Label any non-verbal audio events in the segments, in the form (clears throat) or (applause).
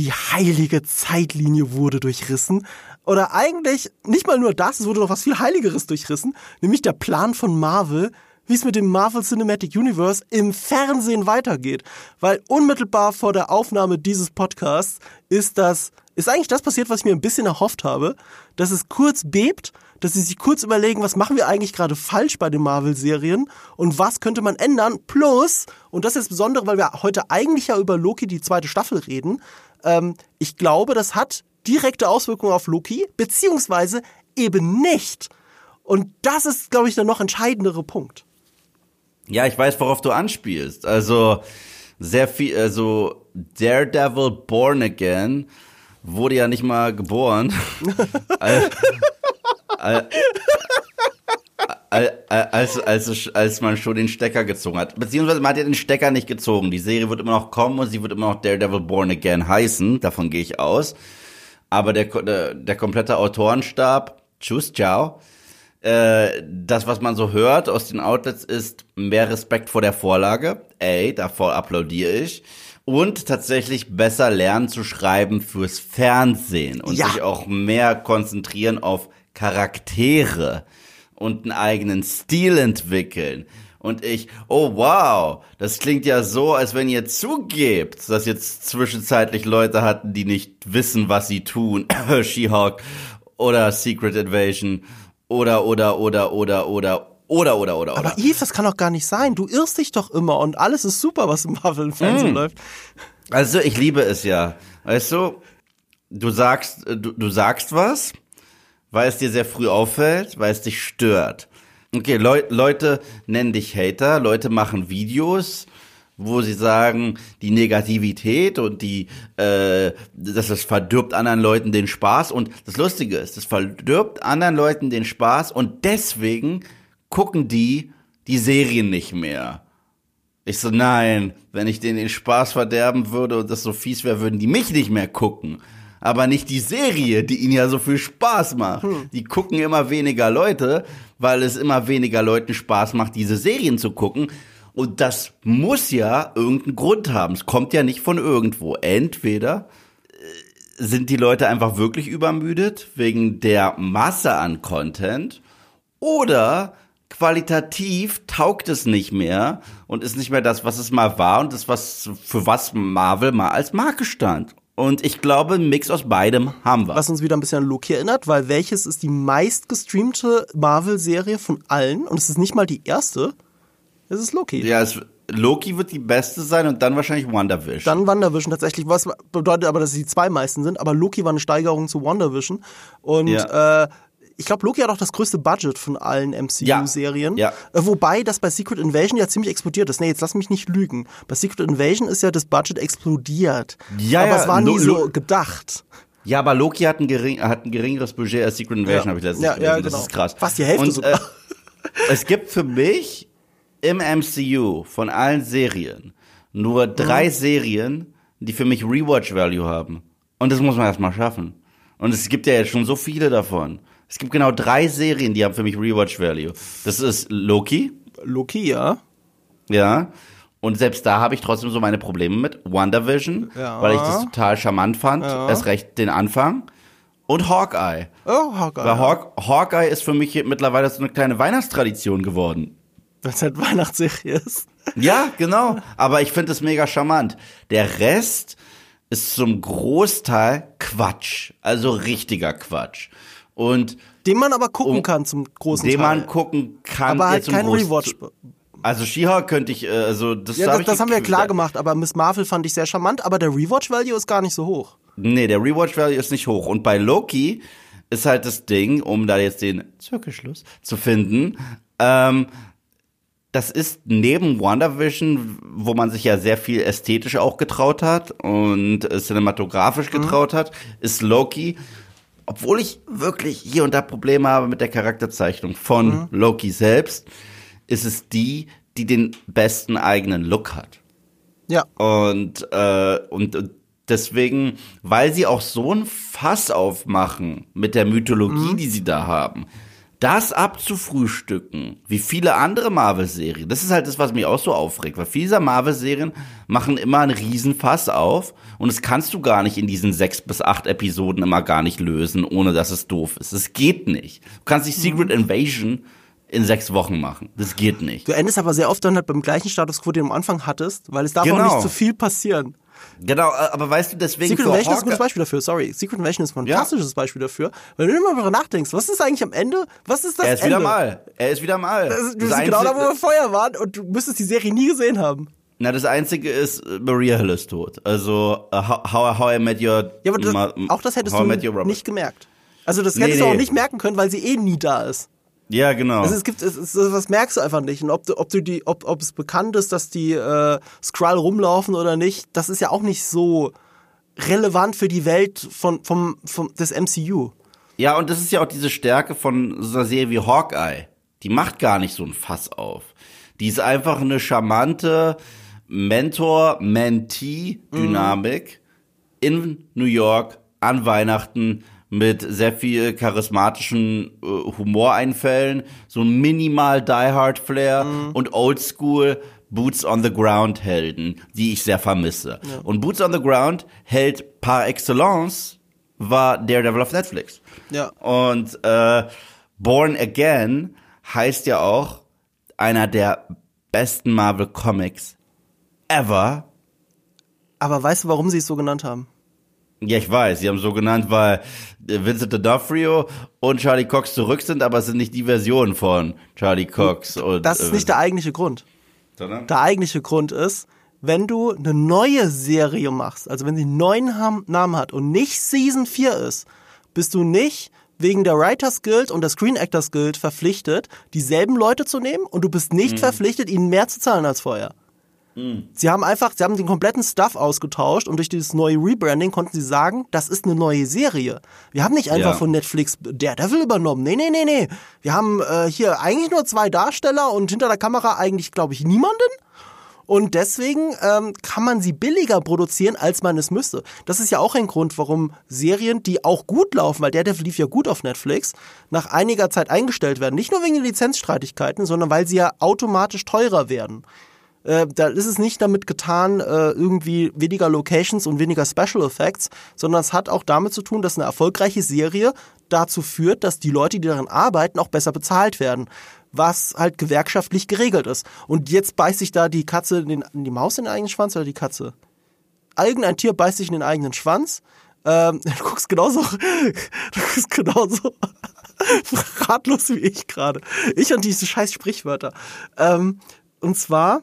die heilige Zeitlinie wurde durchrissen. Oder eigentlich nicht mal nur das, es wurde noch was viel Heiligeres durchrissen, nämlich der Plan von Marvel, wie es mit dem Marvel Cinematic Universe im Fernsehen weitergeht. Weil unmittelbar vor der Aufnahme dieses Podcasts ist das, ist eigentlich das passiert, was ich mir ein bisschen erhofft habe, dass es kurz bebt, dass sie sich kurz überlegen, was machen wir eigentlich gerade falsch bei den Marvel-Serien und was könnte man ändern. Plus, und das ist besonders, weil wir heute eigentlich ja über Loki die zweite Staffel reden, ähm, ich glaube, das hat direkte Auswirkungen auf Loki, beziehungsweise eben nicht. Und das ist, glaube ich, der noch entscheidendere Punkt. Ja, ich weiß, worauf du anspielst. Also sehr viel, also Daredevil Born Again wurde ja nicht mal geboren. (laughs) als, als, als, man schon den Stecker gezogen hat. Beziehungsweise man hat ja den Stecker nicht gezogen. Die Serie wird immer noch kommen und sie wird immer noch Daredevil Born Again heißen. Davon gehe ich aus. Aber der, der, der komplette Autorenstab, tschüss, ciao, äh, das, was man so hört aus den Outlets, ist mehr Respekt vor der Vorlage. Ey, davor applaudiere ich. Und tatsächlich besser lernen zu schreiben fürs Fernsehen und ja. sich auch mehr konzentrieren auf Charaktere und einen eigenen Stil entwickeln. Und ich, oh wow, das klingt ja so, als wenn ihr zugebt, dass jetzt zwischenzeitlich Leute hatten, die nicht wissen, was sie tun. (coughs) She-Hulk oder Secret Invasion oder, oder, oder, oder, oder, oder, oder, oder, Aber Eve, das kann doch gar nicht sein. Du irrst dich doch immer und alles ist super, was im Marvel im Fernsehen mm. läuft. Also, ich liebe es ja. Weißt du, du sagst, du, du sagst was, weil es dir sehr früh auffällt, weil es dich stört. Okay, Leu Leute nennen dich Hater, Leute machen Videos, wo sie sagen, die Negativität und die, äh, dass das verdirbt anderen Leuten den Spaß. Und das Lustige ist, das verdirbt anderen Leuten den Spaß und deswegen gucken die die Serien nicht mehr. Ich so, nein, wenn ich denen den Spaß verderben würde und das so fies wäre, würden die mich nicht mehr gucken. Aber nicht die Serie, die ihnen ja so viel Spaß macht. Hm. Die gucken immer weniger Leute, weil es immer weniger Leuten Spaß macht, diese Serien zu gucken. Und das muss ja irgendeinen Grund haben. Es kommt ja nicht von irgendwo. Entweder äh, sind die Leute einfach wirklich übermüdet wegen der Masse an Content oder qualitativ taugt es nicht mehr und ist nicht mehr das, was es mal war und das, was für was Marvel mal als Marke stand. Und ich glaube, ein Mix aus beidem haben wir. Was uns wieder ein bisschen an Loki erinnert, weil welches ist die meistgestreamte Marvel-Serie von allen? Und es ist nicht mal die erste. Es ist Loki. Ja, es, Loki wird die beste sein und dann wahrscheinlich WandaVision. Dann WandaVision tatsächlich, was bedeutet aber, dass es die zwei meisten sind. Aber Loki war eine Steigerung zu WandaVision. Und ja. äh, ich glaube, Loki hat auch das größte Budget von allen MCU-Serien. Ja, ja. Äh, wobei das bei Secret Invasion ja ziemlich explodiert ist. Nee, jetzt lass mich nicht lügen. Bei Secret Invasion ist ja das Budget explodiert. Ja, aber ja, es war nie so gedacht. Ja, aber Loki hat ein, gering, hat ein geringeres Budget als Secret Invasion, ja. habe ich letztens ja, gelesen. Ja, genau. Das ist krass. Fast die Hälfte Und, sogar. Äh, es gibt für mich im MCU von allen Serien nur drei mhm. Serien, die für mich Rewatch-Value haben. Und das muss man erstmal schaffen. Und es gibt ja jetzt schon so viele davon. Es gibt genau drei Serien, die haben für mich Rewatch-Value. Das ist Loki. Loki, ja. Ja. Und selbst da habe ich trotzdem so meine Probleme mit. WandaVision, ja. weil ich das total charmant fand. Ja. Erst recht den Anfang. Und Hawkeye. Oh, Hawkeye. Weil Haw Hawkeye ist für mich mittlerweile so eine kleine Weihnachtstradition geworden. Weil es halt Weihnachtsserie ist. Ja, genau. Aber ich finde es mega charmant. Der Rest ist zum Großteil Quatsch. Also richtiger Quatsch. Und den man aber gucken um, kann zum großen den Teil. Den man gucken kann. Aber halt kein Rewatch. Also She-Hulk könnte ich, äh, also das, ja, das, das haben wir klar gemacht, aber Miss Marvel fand ich sehr charmant, aber der Rewatch-Value ist gar nicht so hoch. Nee, der Rewatch-Value ist nicht hoch. Und bei Loki ist halt das Ding, um da jetzt den Zirkelschluss zu finden, ähm, das ist neben WandaVision, wo man sich ja sehr viel ästhetisch auch getraut hat und cinematografisch mhm. getraut mhm. hat, ist Loki, obwohl ich wirklich hier und da Probleme habe mit der Charakterzeichnung von mhm. Loki selbst, ist es die, die den besten eigenen Look hat. Ja. Und, äh, und, deswegen, weil sie auch so ein Fass aufmachen mit der Mythologie, mhm. die sie da haben, das abzufrühstücken, wie viele andere Marvel-Serien, das ist halt das, was mich auch so aufregt, weil viele dieser Marvel-Serien machen immer einen Riesenfass auf und das kannst du gar nicht in diesen sechs bis acht Episoden immer gar nicht lösen, ohne dass es doof ist. Es geht nicht. Du kannst nicht Secret Invasion in sechs Wochen machen. Das geht nicht. Du endest aber sehr oft dann halt beim gleichen Status quo, den du am Anfang hattest, weil es darf auch Genau. nicht zu viel passieren. Genau, äh, aber weißt du, deswegen Secret Invasion ist ein gutes Beispiel dafür, sorry. Secret Invasion ist ein fantastisches Beispiel dafür, weil du immer darüber nachdenkst, was ist eigentlich am Ende? Was ist das Er ist Ende? wieder mal. Er ist wieder mal. Das du bist genau da, wo wir vorher waren und du müsstest die Serie nie gesehen haben. Na, das Einzige ist, äh, Maria Hill ist tot. Also, uh, how, how, I Met Your... Ja, aber das, auch das hättest du nicht gemerkt. Also das Nee, hättest du nee. auch nicht merken können, weil sie eh nie da ist. Ja, genau. Also es gibt, es, es, was merkst du einfach nicht. Und ob du, ob du die, ob, ob es bekannt ist, dass die äh, Skrull rumlaufen oder nicht, das ist ja auch nicht so relevant für die Welt von, vom, vom, des MCU. Ja, und das ist ja auch diese Stärke von so einer Serie wie Hawkeye. Die macht gar nicht so ein Fass auf. Die ist einfach eine charmante Mentor-Mentee-Dynamik in New York an Weihnachten mit sehr viel charismatischen äh, Humoreinfällen, so ein minimal Die Hard Flair und Oldschool Boots on the Ground Helden, die ich sehr vermisse. Und Boots on the Ground Held par excellence war Daredevil auf Netflix. Ja. Und äh, Born Again heißt ja auch einer der besten Marvel Comics ever. Aber weißt du, warum sie es so genannt haben? Ja, ich weiß, sie haben so genannt, weil äh, Vincent D'Onofrio und Charlie Cox zurück sind, aber es sind nicht die Versionen von Charlie Cox. Und, Das ist nicht der eigentliche Grund. sondern? Der eigentliche Grund ist, wenn du eine neue Serie machst, also wenn sie einen neuen Namen hat und nicht Season 4 ist, bist du nicht wegen der Writers Guild und der Screen Actors Guild verpflichtet, dieselben Leute zu nehmen und du bist nicht verpflichtet, ihnen mehr zu zahlen als vorher. Sie haben einfach, sie haben den kompletten Stuff ausgetauscht und durch dieses neue Rebranding konnten sie sagen, das ist eine neue Serie. Wir haben nicht einfach Ja. von Netflix Daredevil übernommen. Nee, nee, nee, nee. Wir haben äh, hier eigentlich nur zwei Darsteller und hinter der Kamera eigentlich, glaube ich, niemanden. Und deswegen ähm, kann man sie billiger produzieren, als man es müsste. Das ist ja auch ein Grund, warum Serien, die auch gut laufen, weil Daredevil lief ja gut auf Netflix, nach einiger Zeit eingestellt werden. Nicht nur wegen den Lizenzstreitigkeiten, sondern weil sie ja automatisch teurer werden. Äh, da ist es nicht damit getan, äh, irgendwie weniger Locations und weniger Special Effects, sondern es hat auch damit zu tun, dass eine erfolgreiche Serie dazu führt, dass die Leute, die daran arbeiten, auch besser bezahlt werden. Was halt gewerkschaftlich geregelt ist. Und jetzt beißt sich da die Katze in, den, die Maus in den eigenen Schwanz oder die Katze? Irgendein Tier beißt sich in den eigenen Schwanz. Ähm, (laughs) du guckst genauso, (laughs) du guckst genauso (laughs) ratlos wie ich gerade. Ich und diese scheiß Sprichwörter. Ähm, und zwar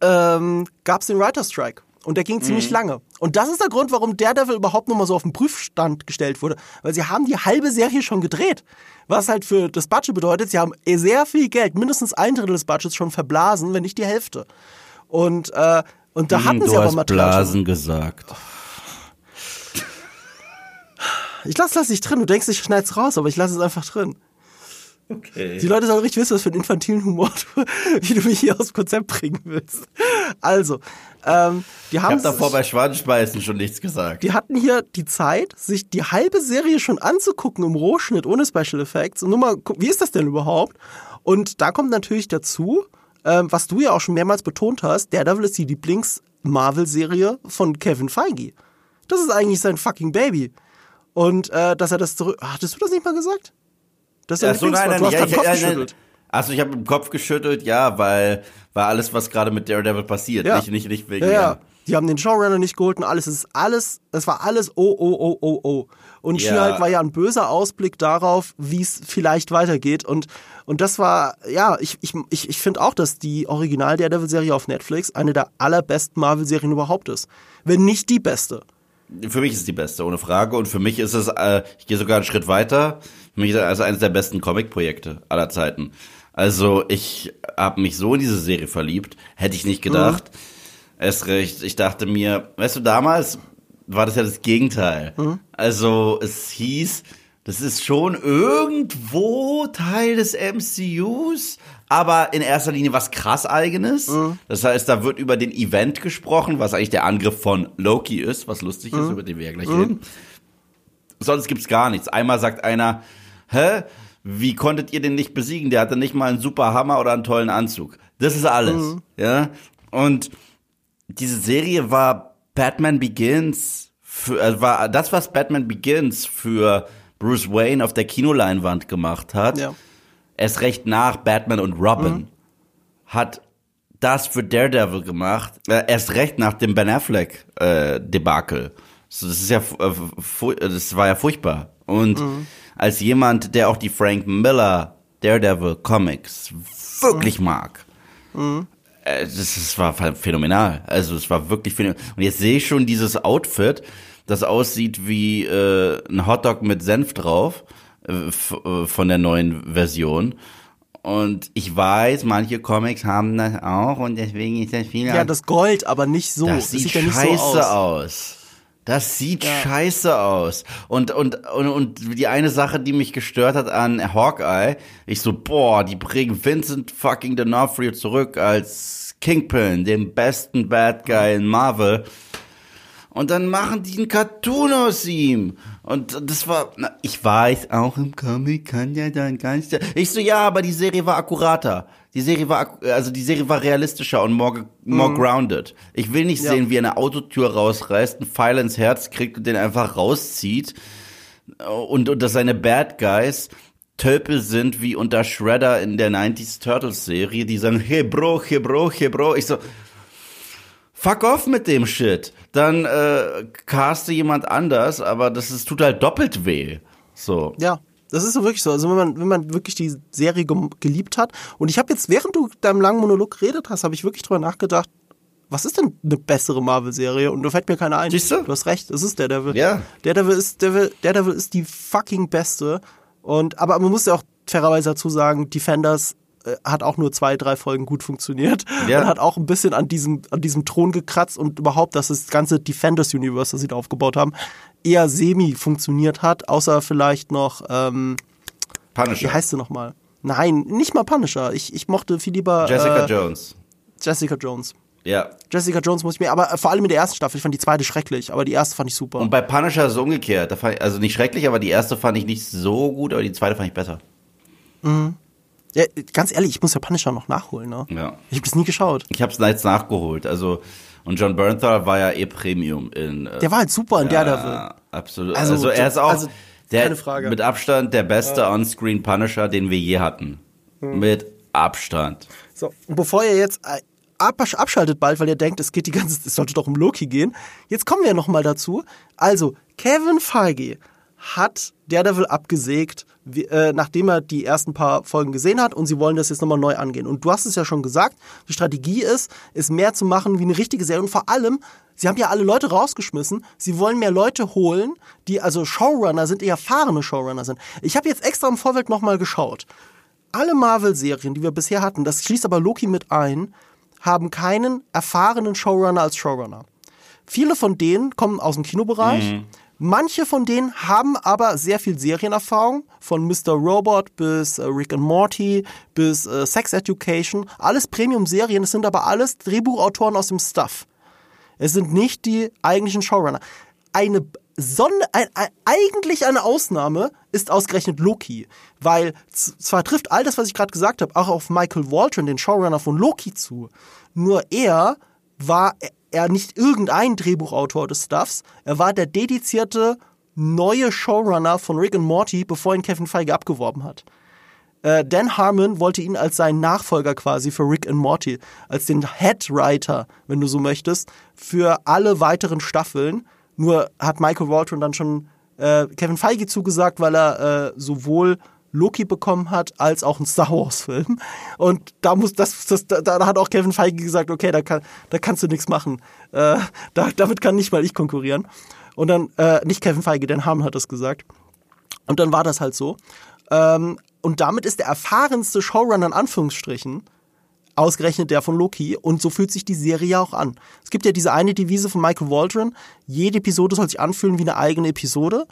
ähm, gab es den Writer Strike. Und der ging ziemlich lange. Und das ist der Grund, warum Daredevil überhaupt nochmal so auf den Prüfstand gestellt wurde. Weil sie haben die halbe Serie schon gedreht. Was halt für das Budget bedeutet, sie haben sehr viel Geld, mindestens ein Drittel des Budgets schon verblasen, wenn nicht die Hälfte. Und, äh, und da hatten Hm, du sie aber hast Material. schon. Blasen gesagt. Ich lass das nicht drin. Du denkst, ich schneid's raus, aber ich lasse es einfach drin. Okay. Die Leute sollen richtig wissen, was für einen infantilen Humor du, (laughs) wie du mich hier aus dem Konzept bringen willst. Also, ähm, die Ich haben habe davor bei Schwanzspeisen schon nichts gesagt. die hatten hier die Zeit, sich die halbe Serie schon anzugucken im Rohschnitt ohne Special Effects. Und nur mal, wie ist das denn überhaupt? Und da kommt natürlich dazu, ähm, was du ja auch schon mehrmals betont hast, Daredevil ist die Lieblings-Marvel-Serie von Kevin Feige. Das ist eigentlich sein fucking Baby. Und äh, dass er das zurück... Hattest du das nicht mal gesagt? Das ist sein so, nein, nein, ja, du hast ich, deinen Kopf ja, nein. geschüttelt. Also ich habe im Kopf geschüttelt, ja, weil, weil alles, was gerade mit Daredevil passiert, Ja. nicht, nicht, nicht wegen Ja, ja. ja. Die haben den Showrunner nicht geholt und alles. Es ist alles, es war alles oh, oh, oh, oh, oh. Und Ja. She-Hulk war ja ein böser Ausblick darauf, wie es vielleicht weitergeht. Und, und das war, ja, ich, ich, ich, ich finde auch, dass die Original Daredevil-Serie auf Netflix eine der allerbesten Marvel-Serien überhaupt ist. Wenn nicht die beste. Für mich ist die beste, ohne Frage. Und für mich ist es, äh, ich gehe sogar einen Schritt weiter. Für mich es also eines der besten Comic-Projekte aller Zeiten. Also ich habe mich so in diese Serie verliebt, hätte ich nicht gedacht. Erst recht, ich dachte mir, weißt du, damals war das ja das Gegenteil. Also es hieß, das ist schon irgendwo Teil des MCUs, aber in erster Linie was krass eigenes. Das heißt, da wird über den Event gesprochen, was eigentlich der Angriff von Loki ist, was lustig ist, über den wir ja gleich reden. Sonst gibt's gar nichts. Einmal sagt einer, hä? Wie konntet ihr den nicht besiegen? Der hatte nicht mal einen super Hammer oder einen tollen Anzug. Das ist alles, Mhm. ja. Und diese Serie war Batman Begins, für, äh, war das, was Batman Begins für Bruce Wayne auf der Kinoleinwand gemacht hat. Ja. Erst recht nach Batman und Robin Mhm. hat das für Daredevil gemacht. Äh, erst recht nach dem Ben Affleck äh, Debakel. So, das ist ja, äh, äh, das war ja furchtbar. Und Mhm. Als jemand, der auch die Frank Miller Daredevil Comics wirklich mag, äh, das, das war phänomenal. Also es war wirklich phänomenal. Und jetzt sehe ich schon dieses Outfit, das aussieht wie äh, ein Hotdog mit Senf drauf äh, äh, von der neuen Version. Und ich weiß, manche Comics haben das auch und deswegen ist das viel. Ja, das Gold, aber nicht so. das sieht, ja nicht scheiße so aus. aus. Das sieht scheiße aus. Und, und, und, und die eine Sache, die mich gestört hat an Hawkeye, ich so, boah, die bringen Vincent fucking D'Onofrio zurück als Kingpin, den besten Bad Guy in Marvel. Und dann machen die einen Cartoon aus ihm. Und das war, na, ich weiß, auch im Comic kann ja dann ganz, ich so, ja, aber die Serie war akkurater. Die Serie war, also die Serie war realistischer und more, more grounded. Ich will nicht Ja. sehen, wie eine Autotür rausreißt, einen Pfeil ins Herz kriegt und den einfach rauszieht. Und, und dass seine Bad Guys Tölpel sind wie unter Shredder in der 90s Turtles Serie, die sagen, hey Bro, hey Bro, hey Bro. Ich so, fuck off mit dem Shit. Dann äh, caste jemand anders, aber das ist, tut halt doppelt weh. So. Ja, das ist so wirklich so. Also wenn man, wenn man wirklich die Serie geliebt hat. Und ich habe jetzt, während du deinem langen Monolog geredet hast, habe ich wirklich drüber nachgedacht, was ist denn eine bessere Marvel-Serie? Und da fällt mir keine ein. Siehst du? Du hast recht, es ist Daredevil. Ja. Daredevil ist, Daredevil, Daredevil ist die fucking beste. Und, aber man muss ja auch fairerweise dazu sagen, Defenders äh, hat auch nur zwei, drei Folgen gut funktioniert. Ja. Und hat auch ein bisschen an diesem, an diesem Thron gekratzt und überhaupt, dass das ganze Defenders-Universe, das sie da aufgebaut haben, eher semi funktioniert hat, außer vielleicht noch, ähm, wie Punisher. heißt sie nochmal? Nein, nicht mal Punisher. Ich, ich mochte viel lieber Jessica äh, Jones. Jessica Jones. Ja. Jessica Jones muss ich mir, aber äh, vor allem in der ersten Staffel, ich fand die zweite schrecklich, aber die erste fand ich super. Und bei Punisher ist es umgekehrt. Ich, also nicht schrecklich, aber die erste fand ich nicht so gut, aber die zweite fand ich besser. ja, ganz ehrlich, ich muss ja Punisher noch nachholen, ne? Ja. Ich habe das nie geschaut. Ich hab's jetzt nachgeholt. Also, und John Bernthal war ja eh Premium in. Äh, Der war halt super in Daredevil. Ja, absolut. Also, Also, er ist auch also, der keine Frage. mit Abstand der beste On-Screen Punisher, den wir je hatten. Hm. Mit Abstand. So, und bevor ihr jetzt äh, ab, abschaltet bald, weil ihr denkt, es geht die ganze, es sollte doch um Loki gehen. Jetzt kommen wir noch mal dazu. Also, Kevin Feige hat Daredevil abgesägt, wie, äh, nachdem er die ersten paar Folgen gesehen hat und sie wollen das jetzt nochmal neu angehen. Und du hast es ja schon gesagt, die Strategie ist, es mehr zu machen wie eine richtige Serie und vor allem, sie haben ja alle Leute rausgeschmissen, sie wollen mehr Leute holen, die also Showrunner sind, die erfahrene Showrunner sind. Ich habe jetzt extra im Vorfeld nochmal geschaut alle Marvel-Serien, die wir bisher hatten, das schließt aber Loki mit ein, haben keinen erfahrenen Showrunner als Showrunner. Viele von denen kommen aus dem Kinobereich. Manche von denen haben aber sehr viel Serienerfahrung, von Mr. Robot bis äh, Rick and Morty bis äh, Sex Education. Alles Premium-Serien, es sind aber alles Drehbuchautoren aus dem Stuff. Es sind nicht die eigentlichen Showrunner. Eine Sonne, ein, ein, eigentlich eine Ausnahme ist ausgerechnet Loki, weil zwar trifft all das, was ich gerade gesagt habe, auch auf Michael Waldron, den Showrunner von Loki zu. Nur er war er nicht irgendein Drehbuchautor des Stuffs, er war der dedizierte neue Showrunner von Rick and Morty, bevor ihn Kevin Feige abgeworben hat. Äh, Dan Harmon wollte ihn als seinen Nachfolger quasi für Rick and Morty, als den Head Writer, wenn du so möchtest, für alle weiteren Staffeln. Nur hat Michael Waldron dann schon äh, Kevin Feige zugesagt, weil er äh, sowohl Loki bekommen hat, als auch einen Star Wars-Film. Und da muss das, das da, da hat auch Kevin Feige gesagt, okay, da, kann, da kannst du nichts machen. Äh, da, damit kann nicht mal ich konkurrieren. Und dann, äh, nicht Kevin Feige, Dan Harmon hat das gesagt. Und dann war das halt so. Ähm, und damit ist der erfahrenste Showrunner in Anführungsstrichen ausgerechnet der von Loki und so fühlt sich die Serie ja auch an. Es gibt ja diese eine Devise von Michael Waldron, jede Episode soll sich anfühlen wie eine eigene Episode.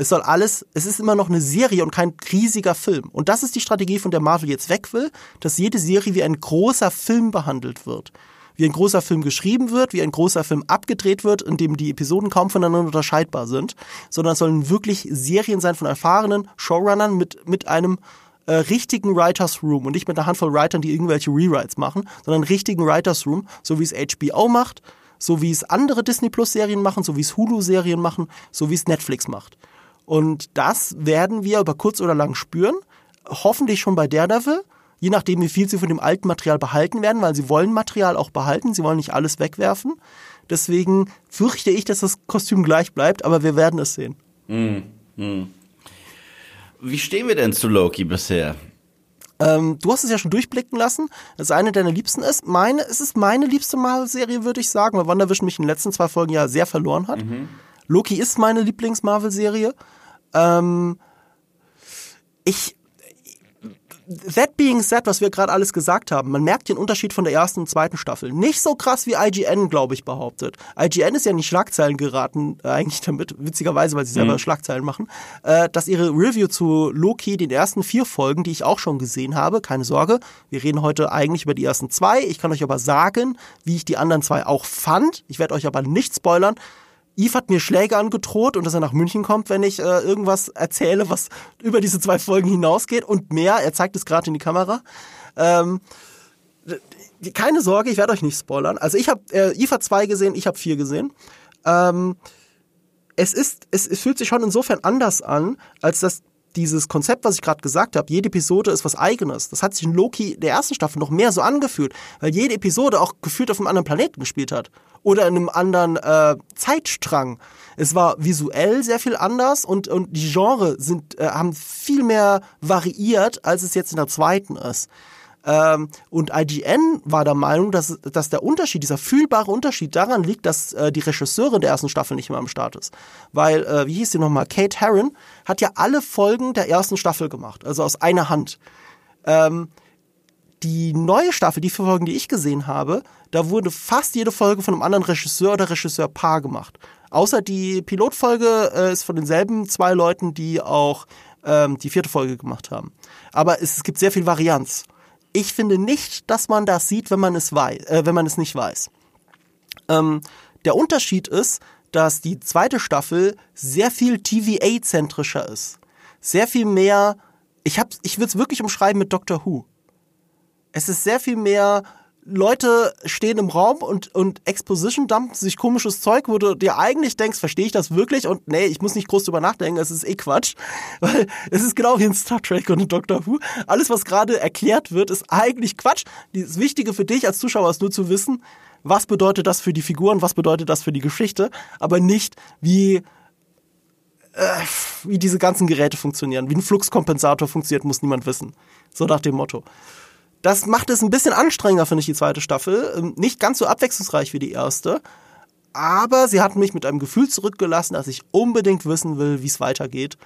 Es soll alles, es ist immer noch eine Serie und kein riesiger Film. Und das ist die Strategie, von der Marvel jetzt weg will, dass jede Serie wie ein großer Film behandelt wird. wie ein großer Film geschrieben wird, wie ein großer Film abgedreht wird, in dem die Episoden kaum voneinander unterscheidbar sind, sondern es sollen wirklich Serien sein von erfahrenen Showrunnern mit, mit einem äh, richtigen Writers Room und nicht mit einer Handvoll Writern, die irgendwelche Rewrites machen, sondern richtigen Writers Room, so wie es HBO macht, so wie es andere Disney Plus Serien machen, so wie es Hulu Serien machen, so wie es Netflix macht. Und das werden wir über kurz oder lang spüren. Hoffentlich schon bei Daredevil, je nachdem, wie viel sie von dem alten Material behalten werden, weil sie wollen Material auch behalten, sie wollen nicht alles wegwerfen. Deswegen fürchte ich, dass das Kostüm gleich bleibt, aber wir werden es sehen. Mm, mm. Wie stehen wir denn zu Loki bisher? Ähm, du hast es ja schon durchblicken lassen, dass eine deiner Liebsten ist. Meine, es ist meine liebste Marvel-Serie, würde ich sagen, weil WandaVision mich in den letzten zwei Folgen ja sehr verloren hat. Mhm. Loki ist meine Lieblings-Marvel-Serie. Ähm, ich that being said, was wir gerade alles gesagt haben, man merkt den Unterschied von der ersten und zweiten Staffel. Nicht so krass wie IGN, glaube ich, behauptet. IGN ist ja in die Schlagzeilen geraten, äh, eigentlich damit, witzigerweise, weil sie selber mhm. Schlagzeilen machen, äh, dass ihre Review zu Loki, den ersten vier Folgen, die ich auch schon gesehen habe, keine Sorge, wir reden heute eigentlich über die ersten zwei. Ich kann euch aber sagen, wie ich die anderen zwei auch fand. Ich werde euch aber nicht spoilern. Yves hat mir Schläge angedroht und dass er nach München kommt, wenn ich äh, irgendwas erzähle, was über diese zwei Folgen hinausgeht und mehr. Er zeigt es gerade in die Kamera. Ähm, keine Sorge, ich werde euch nicht spoilern. Also ich habe äh, Yves hat zwei gesehen, ich habe vier gesehen. Ähm, es ist, es, es fühlt sich schon insofern anders an, als dass dieses Konzept, was ich gerade gesagt habe, jede Episode ist was eigenes. Das hat sich in Loki der ersten Staffel noch mehr so angefühlt, weil jede Episode auch gefühlt auf einem anderen Planeten gespielt hat oder in einem anderen äh, Zeitstrang. Es war visuell sehr viel anders und, und die Genre sind, äh, haben viel mehr variiert, als es jetzt in der zweiten ist. Ähm, und IGN war der Meinung, dass, dass der Unterschied, dieser fühlbare Unterschied daran liegt, dass äh, die Regisseurin der ersten Staffel nicht mehr am Start ist. Weil, äh, wie hieß sie nochmal, Kate Herron hat ja alle Folgen der ersten Staffel gemacht, also aus einer Hand. Ähm, die neue Staffel, die vier Folgen, die ich gesehen habe, da wurde fast jede Folge von einem anderen Regisseur oder Regisseurpaar gemacht. Außer die Pilotfolge äh, ist von denselben zwei Leuten, die auch ähm, die vierte Folge gemacht haben. Aber es, es gibt sehr viel Varianz. Ich finde nicht, dass man das sieht, wenn man es weiß, äh, wenn man es nicht weiß. Ähm, der Unterschied ist, dass die zweite Staffel sehr viel TVA-zentrischer ist. Sehr viel mehr, ich, ich würde es wirklich umschreiben mit Doctor Who. Es ist sehr viel mehr Leute stehen im Raum und, und Exposition dumpen sich komisches Zeug, wo du dir eigentlich denkst, verstehe ich das wirklich? Und nee, ich muss nicht groß drüber nachdenken, es ist eh Quatsch. (laughs) Weil es ist genau wie in Star Trek und in Doctor Who. Alles, was gerade erklärt wird, ist eigentlich Quatsch. Das Wichtige für dich als Zuschauer ist nur zu wissen, was bedeutet das für die Figuren, was bedeutet das für die Geschichte, aber nicht wie äh, wie diese ganzen Geräte funktionieren. Wie ein Fluxkompensator funktioniert, muss niemand wissen. So nach dem Motto. Das macht es ein bisschen anstrengender, finde ich, die zweite Staffel. Ähm, nicht ganz so abwechslungsreich wie die erste. Aber sie hat mich mit einem Gefühl zurückgelassen, dass ich unbedingt wissen will, wie es weitergeht.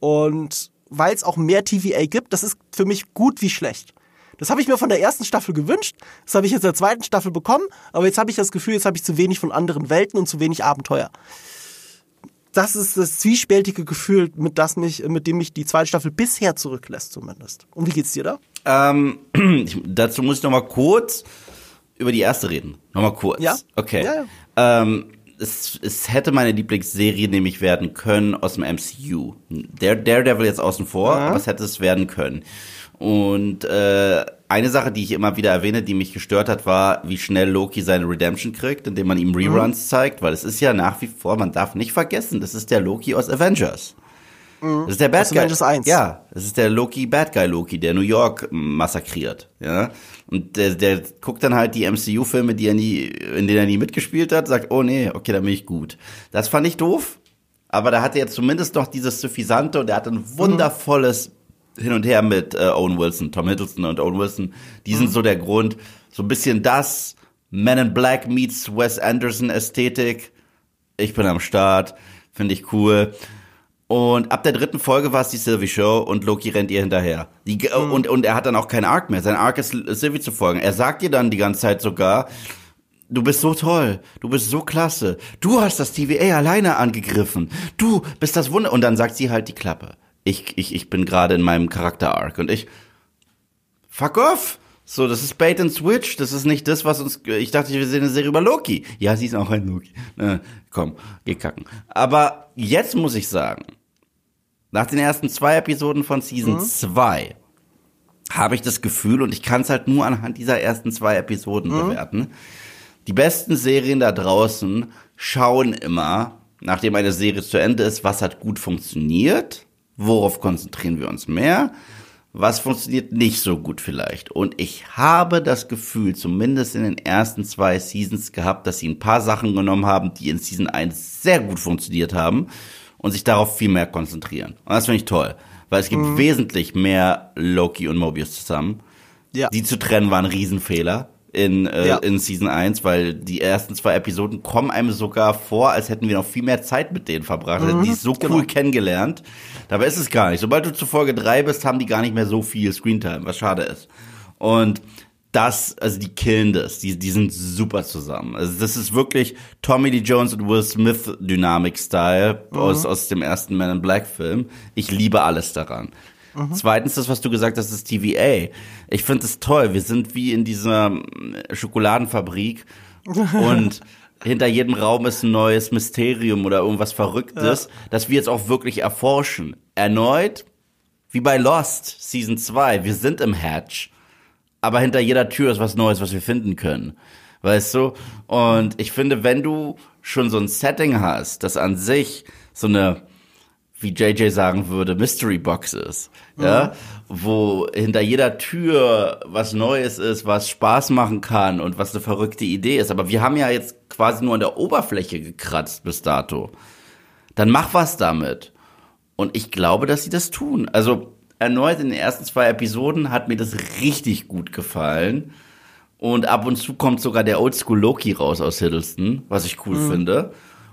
Und weil es auch mehr TVA gibt, das ist für mich gut wie schlecht. Das habe ich mir von der ersten Staffel gewünscht. Das habe ich jetzt der zweiten Staffel bekommen. Aber jetzt habe ich das Gefühl, jetzt habe ich zu wenig von anderen Welten und zu wenig Abenteuer. Das ist das zwiespältige Gefühl, mit, das mich, mit dem mich die zweite Staffel bisher zurücklässt, zumindest. Und wie geht's dir da? Ähm, (clears throat) ich, dazu muss ich noch mal kurz über die erste reden. Noch mal kurz. Ja. Okay. Ja, ja. Ähm, es, es hätte meine Lieblingsserie nämlich werden können aus dem MCU. Der Daredevil jetzt außen vor, ja. aber es hätte es werden können. Und äh, eine Sache, die ich immer wieder erwähne, die mich gestört hat, war, wie schnell Loki seine Redemption kriegt, indem man ihm Reruns mhm. zeigt, weil es ist ja nach wie vor, man darf nicht vergessen, das ist der Loki aus Avengers. Mhm. Das ist der Bad Guy. Avengers 1. Ja, das ist der Loki, Bad Guy Loki, der New York massakriert. Ja, und der, der guckt dann halt die MCU-Filme, die er nie, in denen er nie mitgespielt hat, sagt, oh nee, okay, da bin ich gut. Das fand ich doof, aber da hat er zumindest noch dieses Suffisante und er hat ein wundervolles Hin und Her mit äh, Owen Wilson, Tom Hiddleston und Owen Wilson. Die sind mhm. so der Grund, so ein bisschen das Men in Black meets Wes Anderson Ästhetik. Ich bin am Start, finde ich cool. Und ab der dritten Folge war es die Sylvie Show und Loki rennt ihr hinterher. Die, mhm. und, und er hat dann auch keinen Arc mehr. Sein Arc ist Sylvie zu folgen. Er sagt ihr dann die ganze Zeit sogar, du bist so toll, du bist so klasse, du hast das TVA alleine angegriffen, du bist das Wunder. Und dann sagt sie halt die Klappe. Ich, ich, ich bin gerade in meinem Charakter-Arc und ich, fuck off! So, das ist Bait and Switch. Das ist nicht das, was uns. Ich dachte, wir sehen eine Serie über Loki. Ja, sie ist auch ein Loki. Äh, komm, geh kacken. Aber jetzt muss ich sagen, nach den ersten zwei Episoden von Season 2 mhm. habe ich das Gefühl, und ich kann es halt nur anhand dieser ersten zwei Episoden mhm. bewerten, die besten Serien da draußen schauen immer, nachdem eine Serie zu Ende ist, was hat gut funktioniert, worauf konzentrieren wir uns mehr was funktioniert nicht so gut vielleicht. Und ich habe das Gefühl, zumindest in den ersten zwei Seasons gehabt, dass sie ein paar Sachen genommen haben, die in Season 1 sehr gut funktioniert haben und sich darauf viel mehr konzentrieren. Und das finde ich toll, weil es gibt mhm. wesentlich mehr Loki und Mobius zusammen. Ja. Die zu trennen war ein Riesenfehler in, äh, ja. in Season 1, weil die ersten zwei Episoden kommen einem sogar vor, als hätten wir noch viel mehr Zeit mit denen verbracht, mhm, hätten die so genau. cool kennengelernt. Dabei ist es gar nicht. Sobald du zu Folge 3 bist, haben die gar nicht mehr so viel Screentime, was schade ist. Und das, also die killen das, die, die sind super zusammen. Also das ist wirklich Tommy Lee Jones und Will Smith Dynamik-Style mhm. aus, aus dem ersten Man in Black Film. Ich liebe alles daran. Mhm. Zweitens, das, was du gesagt hast, ist TVA. Ich finde es toll. Wir sind wie in dieser äh, Schokoladenfabrik (laughs) und hinter jedem Raum ist ein neues Mysterium oder irgendwas Verrücktes, ja. das wir jetzt auch wirklich erforschen. Erneut, wie bei Lost, Season 2. Wir sind im Hatch, aber hinter jeder Tür ist was Neues, was wir finden können. Weißt du? Und ich finde, wenn du schon so ein Setting hast, das an sich so eine wie JJ sagen würde, Mystery Boxes, mhm. ja, wo hinter jeder Tür was Neues ist, was Spaß machen kann und was eine verrückte Idee ist. Aber wir haben ja jetzt quasi nur an der Oberfläche gekratzt bis dato. Dann mach was damit. Und ich glaube, dass sie das tun. Also erneut in den ersten zwei Episoden hat mir das richtig gut gefallen. Und ab und zu kommt sogar der Oldschool Loki raus aus Hiddleston, was ich cool mhm. finde.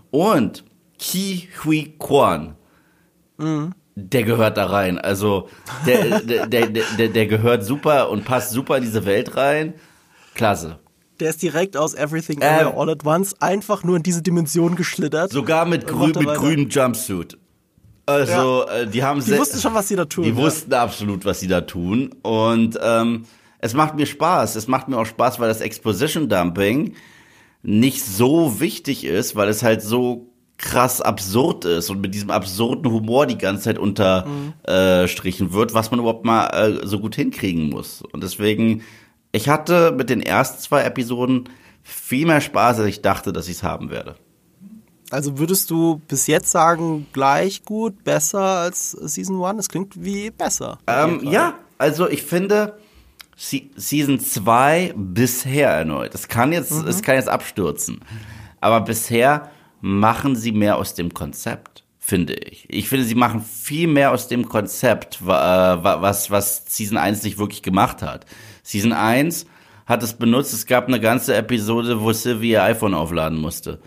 Und Ki Hui Kwan, Mhm. Der gehört da rein. Also der, der, der, der, der gehört super und passt super in diese Welt rein. Klasse. Der ist direkt aus Everything ähm, All at Once einfach nur in diese Dimension geschlittert. Sogar mit, grün, mit grünem Jumpsuit. Also, ja. Äh, die haben Die wussten schon, was sie da tun. Die ja. wussten absolut, was sie da tun. Und ähm, es macht mir Spaß. Es macht mir auch Spaß, weil das Exposition Dumping nicht so wichtig ist, weil es halt so krass absurd ist und mit diesem absurden Humor die ganze Zeit unterstrichen mhm. äh, wird, was man überhaupt mal äh, so gut hinkriegen muss. Und deswegen, ich hatte mit den ersten zwei Episoden viel mehr Spaß, als ich dachte, dass ich es haben werde. Also würdest du bis jetzt sagen, gleich gut, besser als Season 1? Es klingt wie besser. Ähm, ja, also ich finde Season 2 bisher erneut. Es kann jetzt, mhm. es kann jetzt abstürzen. Aber bisher machen sie mehr aus dem Konzept, finde ich. Ich finde, sie machen viel mehr aus dem Konzept, äh, was, was Season 1 nicht wirklich gemacht hat. Season 1 hat es benutzt, es gab eine ganze Episode, wo Sylvie ihr iPhone aufladen musste.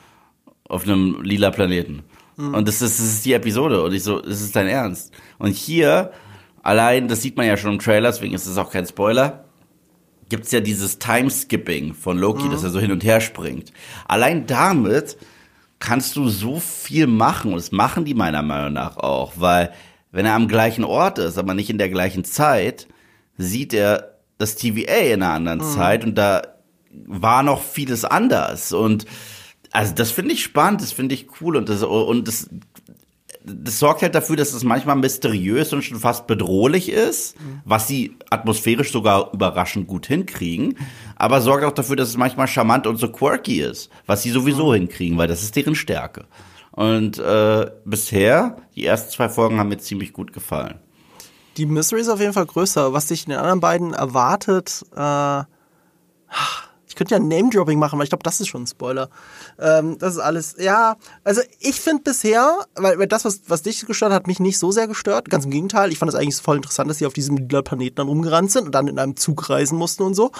Auf einem lila Planeten. Mhm. Und das ist, das ist die Episode. Und ich so, das ist dein Ernst. Und hier, allein, das sieht man ja schon im Trailer, deswegen ist es auch kein Spoiler, gibt's ja dieses Time-Skipping von Loki, mhm. dass er so hin und her springt. Allein damit kannst du so viel machen. Und das machen die meiner Meinung nach auch, weil wenn er am gleichen Ort ist, aber nicht in der gleichen Zeit, sieht er das TVA in einer anderen mhm. Zeit und da war noch vieles anders. Und also das finde ich spannend, das finde ich cool und das, und das das sorgt halt dafür, dass es manchmal mysteriös und schon fast bedrohlich ist, was sie atmosphärisch sogar überraschend gut hinkriegen, aber sorgt auch dafür, dass es manchmal charmant und so quirky ist, was sie sowieso mhm. hinkriegen, weil das ist deren Stärke. Und äh, bisher, die ersten zwei Folgen haben mir ziemlich gut gefallen. Die Mystery ist auf jeden Fall größer. Was dich in den anderen beiden erwartet, äh, ich könnte ja Name-Dropping machen, weil ich glaube, das ist schon ein Spoiler. Ähm, das ist alles, ja, also ich finde bisher, weil, weil das, was, was dich gestört hat, mich nicht so sehr gestört. Ganz im Gegenteil, ich fand es eigentlich voll interessant, dass sie auf diesem Planeten dann rumgerannt sind und dann in einem Zug reisen mussten und so.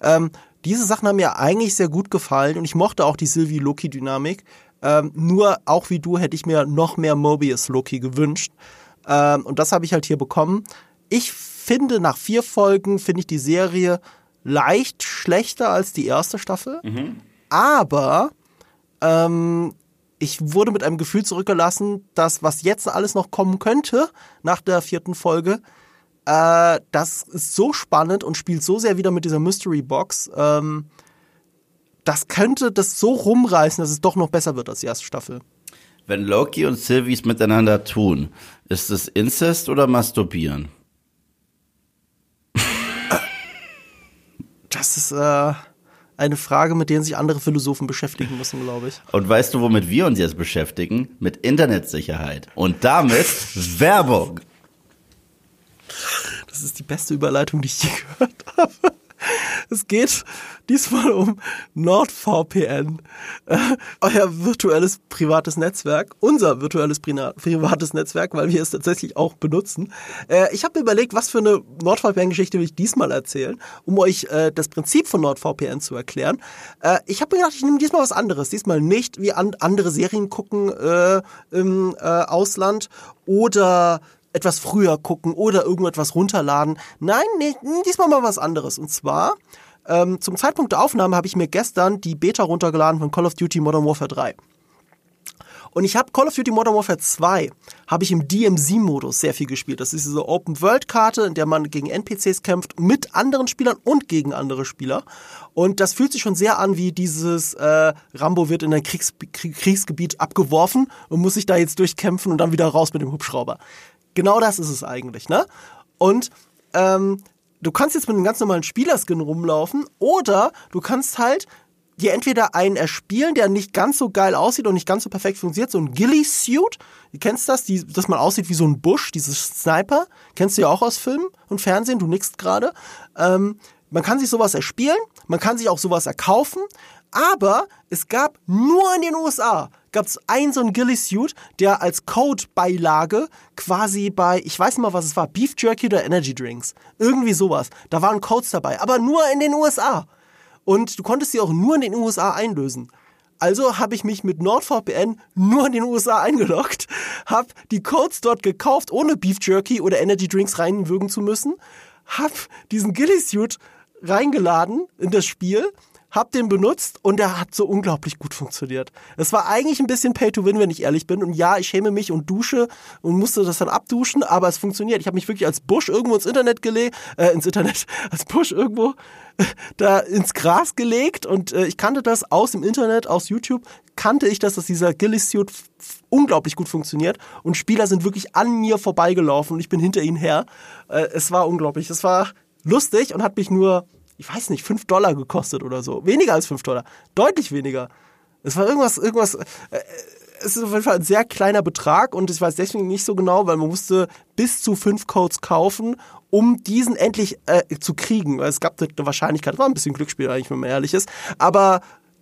Ähm, diese Sachen haben mir eigentlich sehr gut gefallen und ich mochte auch die Sylvie-Loki-Dynamik. Ähm, nur auch wie du hätte ich mir noch mehr Mobius-Loki gewünscht. Ähm, und das habe ich halt hier bekommen. Ich finde, nach vier Folgen finde ich die Serie leicht schlechter als die erste Staffel, mhm. aber ähm, ich wurde mit einem Gefühl zurückgelassen, dass was jetzt alles noch kommen könnte nach der vierten Folge, Äh, das ist so spannend und spielt so sehr wieder mit dieser Mystery Box. Ähm, das könnte das so rumreißen, dass es doch noch besser wird als die erste Staffel. Wenn Loki und Sylvie es miteinander tun, ist es Inzest oder Masturbieren? Das ist äh, eine Frage, mit der sich andere Philosophen beschäftigen müssen, glaube ich. Und weißt du, womit wir uns jetzt beschäftigen? Mit Internetsicherheit. Und damit Werbung. Das ist die beste Überleitung, die ich je gehört habe. Es geht diesmal um NordVPN, äh, euer virtuelles privates Netzwerk, unser virtuelles privates Netzwerk, weil wir es tatsächlich auch benutzen. Äh, ich habe mir überlegt, was für eine NordVPN-Geschichte will ich diesmal erzählen, um euch äh, das Prinzip von NordVPN zu erklären. Äh, ich habe mir gedacht, ich nehme diesmal was anderes. Diesmal nicht wie an andere Serien gucken äh, im äh, Ausland oder etwas früher gucken oder irgendetwas runterladen. Nein, nee, diesmal mal was anderes. Und zwar, ähm, zum Zeitpunkt der Aufnahme habe ich mir gestern die Beta runtergeladen von Call of Duty Modern Warfare 3. Und ich habe Call of Duty Modern Warfare 2 habe ich im DMZ-Modus sehr viel gespielt. Das ist diese Open-World-Karte, in der man gegen NPCs kämpft, mit anderen Spielern und gegen andere Spieler. Und das fühlt sich schon sehr an wie dieses äh, Rambo wird in ein Kriegs Kriegsgebiet abgeworfen und muss sich da jetzt durchkämpfen und dann wieder raus mit dem Hubschrauber. Genau das ist es eigentlich, ne? Und ähm, du kannst jetzt mit einem ganz normalen Spielerskin rumlaufen oder du kannst halt dir entweder einen erspielen, der nicht ganz so geil aussieht und nicht ganz so perfekt funktioniert, so ein Ghillie-Suit. Du kennst das, die, dass man aussieht wie so ein Busch, dieses Sniper. Kennst du ja auch aus Filmen und Fernsehen, du nickst gerade. Ähm, man kann sich sowas erspielen, man kann sich auch sowas erkaufen, aber es gab nur in den USA gab es einen so einen Ghillie-Suit, der als Code-Beilage quasi bei, ich weiß nicht mal, was es war, Beef Jerky oder Energy Drinks. Irgendwie sowas. Da waren Codes dabei, aber nur in den USA. Und du konntest sie auch nur in den USA einlösen. Also habe ich mich mit NordVPN nur in den USA eingeloggt, habe die Codes dort gekauft, ohne Beef Jerky oder Energy Drinks reinwürgen zu müssen, habe diesen Ghillie-Suit reingeladen in das Spiel hab den benutzt und der hat so unglaublich gut funktioniert. Es war eigentlich ein bisschen Pay to Win, wenn ich ehrlich bin. Und ja, ich schäme mich und dusche und musste das dann abduschen, aber es funktioniert. Ich habe mich wirklich als Busch irgendwo ins Internet gelegt, äh, ins Internet, (laughs) als Busch irgendwo (laughs) da ins Gras gelegt und äh, ich kannte das aus dem Internet, aus YouTube, kannte ich das, dass dieser Ghillie-Suit unglaublich gut funktioniert und Spieler sind wirklich an mir vorbeigelaufen und ich bin hinter ihnen her. Äh, es war unglaublich. Es war lustig und hat mich nur ich weiß nicht, 5 Dollar gekostet oder so. Weniger als 5 Dollar. Deutlich weniger. Es war irgendwas, irgendwas, äh, es ist auf jeden Fall ein sehr kleiner Betrag und ich weiß deswegen nicht so genau, weil man musste bis zu fünf Codes kaufen, um diesen endlich äh, zu kriegen. Weil es gab eine Wahrscheinlichkeit, war ein bisschen Glücksspiel eigentlich, wenn man ehrlich ist. Aber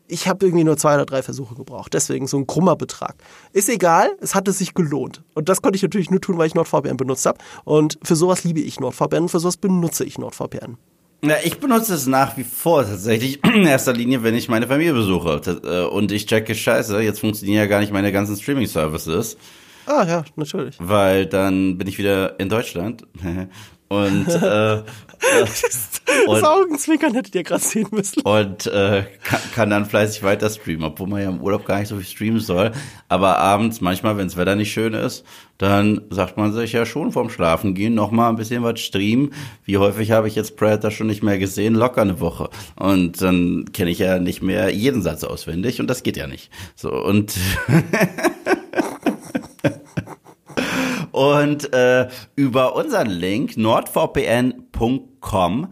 ich habe irgendwie nur zwei oder drei Versuche gebraucht. Deswegen so ein krummer Betrag. Ist egal, es hat es sich gelohnt. Und das konnte ich natürlich nur tun, weil ich NordVPN benutzt habe. Und für sowas liebe ich NordVPN, für sowas benutze ich NordVPN. Ja, ich benutze es nach wie vor tatsächlich (clears throat) in erster Linie, wenn ich meine Familie besuche. Äh, und ich checke, scheiße, jetzt funktionieren ja gar nicht meine ganzen Streaming-Services. Ah ja, natürlich. Weil dann bin ich wieder in Deutschland (laughs) und, äh, (laughs) äh, das Augenzwinkern hättet ihr gerade sehen müssen. Und äh, kann, kann dann fleißig weiter streamen, obwohl man ja im Urlaub gar nicht so viel streamen soll. Aber abends, manchmal, wenn das Wetter nicht schön ist, dann sagt man sich ja schon vorm Schlafen gehen noch mal ein bisschen was streamen. Wie häufig habe ich jetzt Predator schon nicht mehr gesehen? Locker eine Woche. Und dann kenne ich ja nicht mehr jeden Satz auswendig und das geht ja nicht. So und (laughs) Und äh, über unseren Link nordvpn.com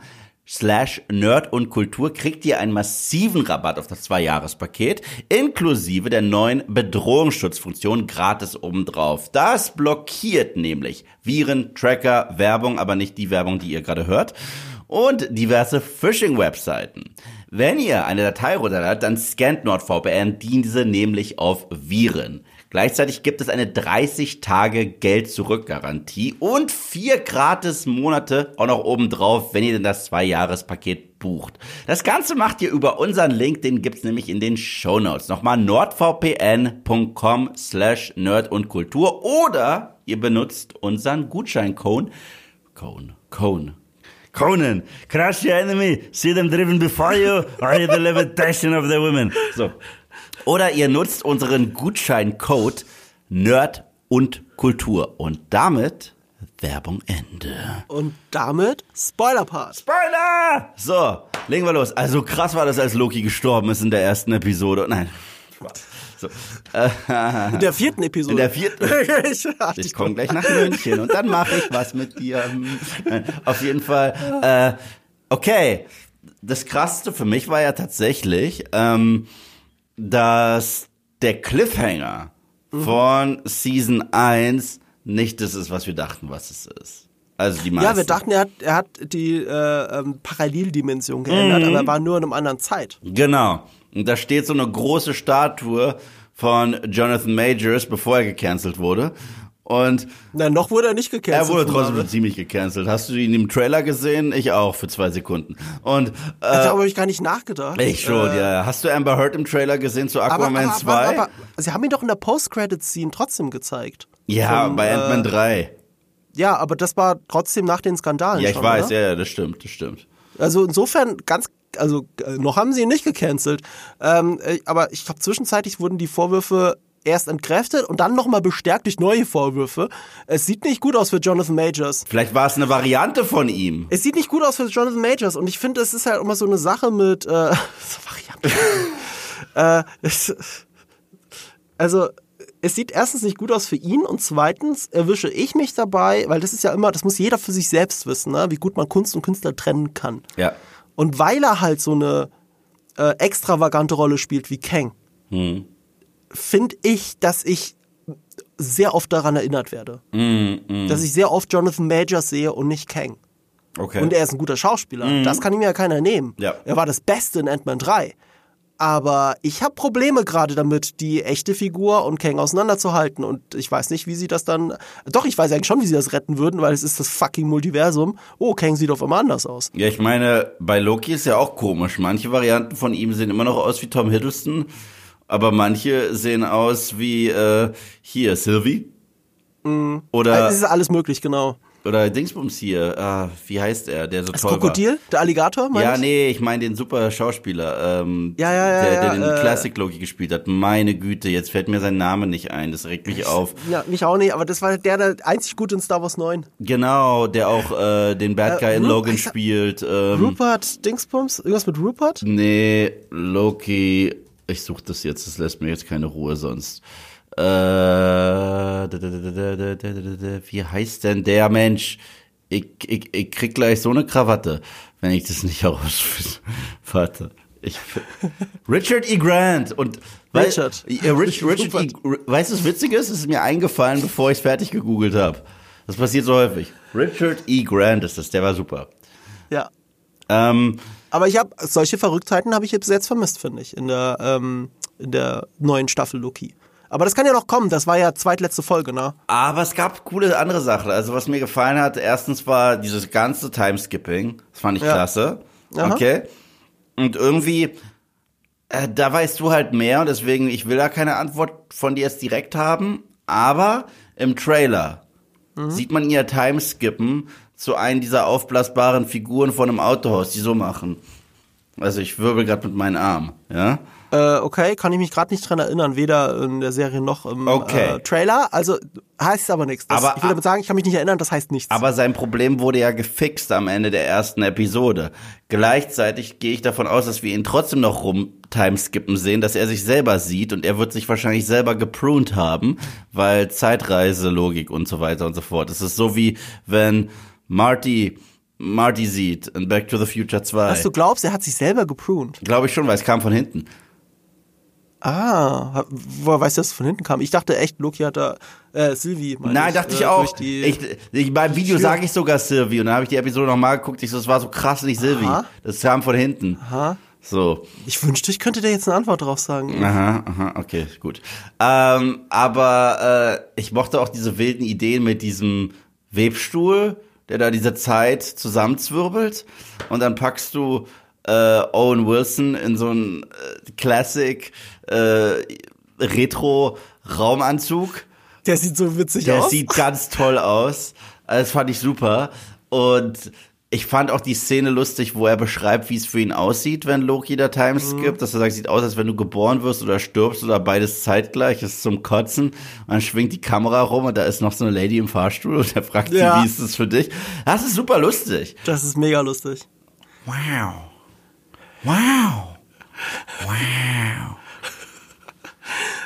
slash Nerd und Kultur kriegt ihr einen massiven Rabatt auf das Zwei-Jahres-Paket, inklusive der neuen Bedrohungsschutzfunktion gratis obendrauf. Das blockiert nämlich Viren, Tracker, Werbung, aber nicht die Werbung, die ihr gerade hört, und diverse Phishing-Webseiten. Wenn ihr eine Datei runterladet, dann scannt NordVPN diese nämlich auf Viren. Gleichzeitig gibt es eine 30 Tage Geld zurück Garantie und vier gratis Monate auch noch obendrauf, wenn ihr denn das Zwei-Jahres-Paket bucht. Das Ganze macht ihr über unseren Link, den gibt's nämlich in den Show Notes. Nochmal nordvpn.com slash nerd und Kultur oder ihr benutzt unseren Gutscheincode Cone, Cone, Conan, crush your enemy, see them driven before you, or the levitation of the women. So, oder ihr nutzt unseren Gutscheincode Nerd und Kultur. Und damit Werbung Ende. Und damit Spoiler-Part. Spoiler! So, legen wir los. Also krass war das, als Loki gestorben ist in der ersten Episode. Nein. So. (laughs) In der vierten Episode. In der vierten. (laughs) ich, Ich komme gleich nach München und dann mache ich was mit dir. Nein, auf jeden Fall. Äh, okay, das Krasseste für mich war ja tatsächlich, ähm, dass der Cliffhanger von Season 1 nicht das ist, was wir dachten, was es ist. Also die meisten. Ja, wir dachten, er hat, er hat die äh, ähm, Paralleldimension geändert, Mhm. aber er war nur in einer anderen Zeit. Genau. Und da steht so eine große Statue von Jonathan Majors, bevor er gecancelt wurde. Und Na, noch wurde er nicht gecancelt. er wurde trotzdem ziemlich gecancelt. Hast du ihn im Trailer gesehen? Ich auch, für zwei Sekunden. Und äh, Darüber habe ich gar nicht nachgedacht. ich schon, Äh, ja. Hast du Amber Heard im Trailer gesehen zu Aber, Aquaman aber, 2? aber, aber sie haben ihn doch in der Post-Credit-Scene trotzdem gezeigt. ja, Von, bei Ant-Man äh, 3. Ja, aber das war trotzdem nach den Skandalen. Ja, ich schon, weiß, oder? ja, ja, das stimmt, das stimmt. Also insofern ganz, also äh, noch haben sie ihn nicht gecancelt. Ähm, äh, aber ich glaube, zwischenzeitlich wurden die Vorwürfe erst entkräftet und dann nochmal bestärkt durch neue Vorwürfe. Es sieht nicht gut aus für Jonathan Majors. Vielleicht war es eine Variante von ihm. Es sieht nicht gut aus für Jonathan Majors und ich finde, es ist halt immer so eine Sache mit äh, (laughs) Variante. (laughs) äh, es, also es sieht erstens nicht gut aus für ihn und zweitens erwische ich mich dabei, weil das ist ja immer, das muss jeder für sich selbst wissen, ne? wie gut man Kunst und Künstler trennen kann. Ja. Und weil er halt so eine äh, extravagante Rolle spielt wie Kang, Hm. Finde ich, dass ich sehr oft daran erinnert werde. Hm, Dass ich sehr oft Jonathan Majors sehe und nicht Kang. Okay. Und er ist ein guter Schauspieler. Das kann ihm ja keiner nehmen. Ja. Er war das Beste in Ant-Man 3. Aber ich habe Probleme gerade damit, die echte Figur und Kang auseinanderzuhalten. Und ich weiß nicht, wie sie das dann. Doch, ich weiß eigentlich schon, wie sie das retten würden, weil es ist das fucking Multiversum. Oh, Kang sieht auf einmal anders aus. Ja, ich meine, bei Loki ist ja auch komisch. Manche Varianten von ihm sehen immer noch aus wie Tom Hiddleston, aber manche sehen aus wie äh, hier Sylvie. Oder, Also, es ist alles möglich, genau. oder Dingsbums hier. Ah, wie heißt er, der so Das toll Krokodil, der Alligator, war? meinst Ja, nee, ich meine den super Schauspieler, ähm, Ja, ja, ja, der, der ja, den äh, Classic Loki gespielt hat. Meine Güte, jetzt fällt mir sein Name nicht ein. Das regt mich auf. Ja, mich auch nicht, aber das war der, der einzig gut in Star Wars 9. Genau, der auch äh, den Bad Guy in Ru- Logan spielt. Ähm, Rupert Dingsbums? Irgendwas mit Rupert? Nee, Loki ich suche das jetzt, das lässt mir jetzt keine Ruhe sonst. Äh, wie heißt denn der Mensch? Ich, ich, ich krieg gleich so eine Krawatte, wenn ich das nicht (laughs) herausfinde. Warte. Ich, Richard E. Grant und Richard. Weil, äh, Rich, Richard E. (laughs) Weißt du, was witzig ist? Es ist mir eingefallen, bevor ich es fertig gegoogelt habe. Das passiert so häufig. Richard E. Grant ist das, der war super. Ja. Ähm, aber ich habe solche Verrücktheiten habe ich bis jetzt vermisst, finde ich, in der, ähm, in der neuen Staffel Loki. Aber das kann ja noch kommen, das war ja zweitletzte Folge, ne? Aber es gab coole andere Sachen. Also was mir gefallen hat, erstens war dieses ganze Timeskipping. Das fand ich Ja. klasse. Aha. Okay. Und irgendwie, äh, da weißt du halt mehr deswegen, ich will da keine Antwort von dir jetzt direkt haben. Aber im Trailer Mhm. sieht man ihr Timeskippen zu einem dieser aufblasbaren Figuren von einem Autohaus, die so machen. Also ich wirbel gerade mit meinen Armen, ja. Äh, okay, kann ich mich gerade nicht dran erinnern, weder in der Serie noch im Okay. äh, Trailer. Also heißt aber nichts. Das- Aber- ich will damit sagen, ich kann mich nicht erinnern, das heißt nichts. Aber sein Problem wurde ja gefixt am Ende der ersten Episode. Gleichzeitig gehe ich davon aus, dass wir ihn trotzdem noch rum timeskippen sehen, dass er sich selber sieht und er wird sich wahrscheinlich selber gepruned haben, weil Zeitreiselogik und so weiter und so fort. Es ist so wie wenn Marty Marty sieht in Back to the Future 2. Was du glaubst, er hat sich selber gepruned. Glaube ich schon, weil es kam von hinten. Ah, woher weißt du, dass es von hinten kam? Ich dachte echt, Loki hat da, äh, Sylvie. Nein, dachte ich äh, auch. die- Ich, ich, beim Video sage ich sogar Sylvie und dann habe ich die Episode nochmal geguckt. Ich so, das war so krass nicht Sylvie. Aha. Das kam von hinten. Aha. So. Ich wünschte, ich könnte dir jetzt eine Antwort drauf sagen. Aha, aha, okay, gut. Ähm, aber äh, ich mochte auch diese wilden Ideen mit diesem Webstuhl, der da diese Zeit zusammenzwirbelt. Und dann packst du äh, Owen Wilson in so einen äh, Classic äh, Retro-Raumanzug. Der sieht so witzig Der aus. sieht ganz toll aus. Das fand ich super. Und Ich fand auch die Szene lustig, wo er beschreibt, wie es für ihn aussieht, wenn Loki da Timeskip. Mhm. Dass er sagt, sieht aus, als wenn du geboren wirst oder stirbst oder beides zeitgleich. Das ist zum Kotzen. Und dann schwingt die Kamera rum und da ist noch so eine Lady im Fahrstuhl und er fragt ja. sie, wie ist das für dich? Das ist super lustig. Das ist mega lustig. Wow. Wow. Wow.